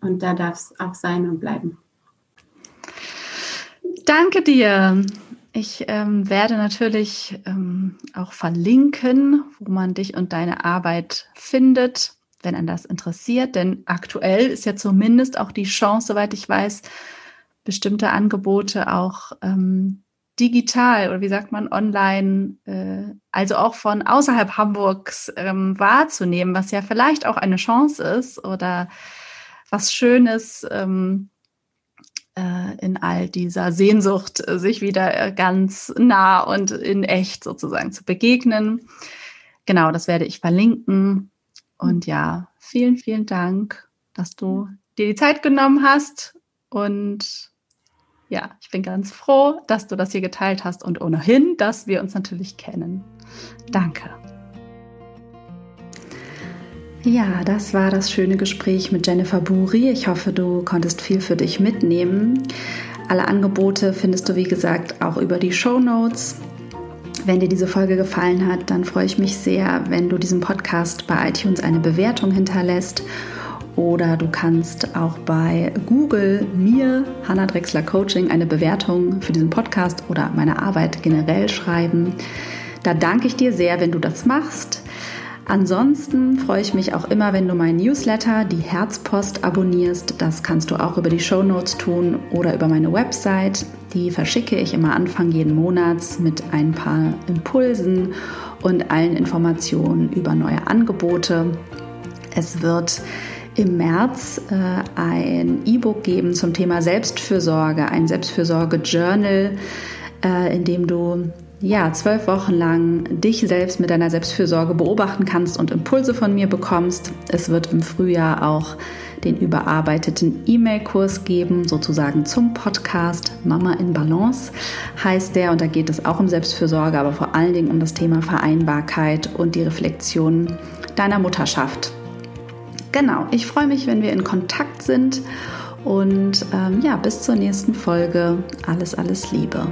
Und da darf es auch sein und bleiben. Danke dir. Ich ähm, werde natürlich ähm, auch verlinken, wo man dich und deine Arbeit findet, wenn an das interessiert. Denn aktuell ist ja zumindest auch die Chance, soweit ich weiß, bestimmte Angebote auch ähm, digital oder wie sagt man online, äh, also auch von außerhalb Hamburgs ähm, wahrzunehmen, was ja vielleicht auch eine Chance ist oder was Schönes. Ähm, äh, in all dieser Sehnsucht, äh, sich wieder äh, ganz nah und in echt sozusagen zu begegnen. Genau, das werde ich verlinken. Und ja, vielen, vielen Dank, dass du dir die Zeit genommen hast. Und ja, ich bin ganz froh, dass du das hier geteilt hast und ohnehin, dass wir uns natürlich kennen. Danke. Ja, das war das schöne Gespräch mit Jennifer Buri. Ich hoffe, du konntest viel für dich mitnehmen. Alle Angebote findest du, wie gesagt, auch über die Show Notes. Wenn dir diese Folge gefallen hat, dann freue ich mich sehr, wenn du diesem Podcast bei iTunes eine Bewertung hinterlässt. Oder du kannst auch bei Google mir, Hannah Drexler Coaching, eine Bewertung für diesen Podcast oder meine Arbeit generell schreiben. Da danke ich dir sehr, wenn du das machst. Ansonsten freue ich mich auch immer, wenn du meinen Newsletter, die Herzpost, abonnierst. Das kannst du auch über die Show Notes tun oder über meine Website. Die verschicke ich immer Anfang jeden Monats mit ein paar Impulsen und allen Informationen über neue Angebote. Es wird im März äh, ein E-Book geben zum Thema Selbstfürsorge, ein Selbstfürsorge-Journal, äh, in dem du ja, zwölf Wochen lang dich selbst mit deiner Selbstfürsorge beobachten kannst und Impulse von mir bekommst. Es wird im Frühjahr auch den überarbeiteten E-Mail-Kurs geben, sozusagen zum Podcast Mama in Balance heißt der. Und da geht es auch um Selbstfürsorge, aber vor allen Dingen um das Thema Vereinbarkeit und die Reflexion deiner Mutterschaft. Genau, ich freue mich, wenn wir in Kontakt sind. Und ähm, ja, bis zur nächsten Folge. Alles, alles Liebe.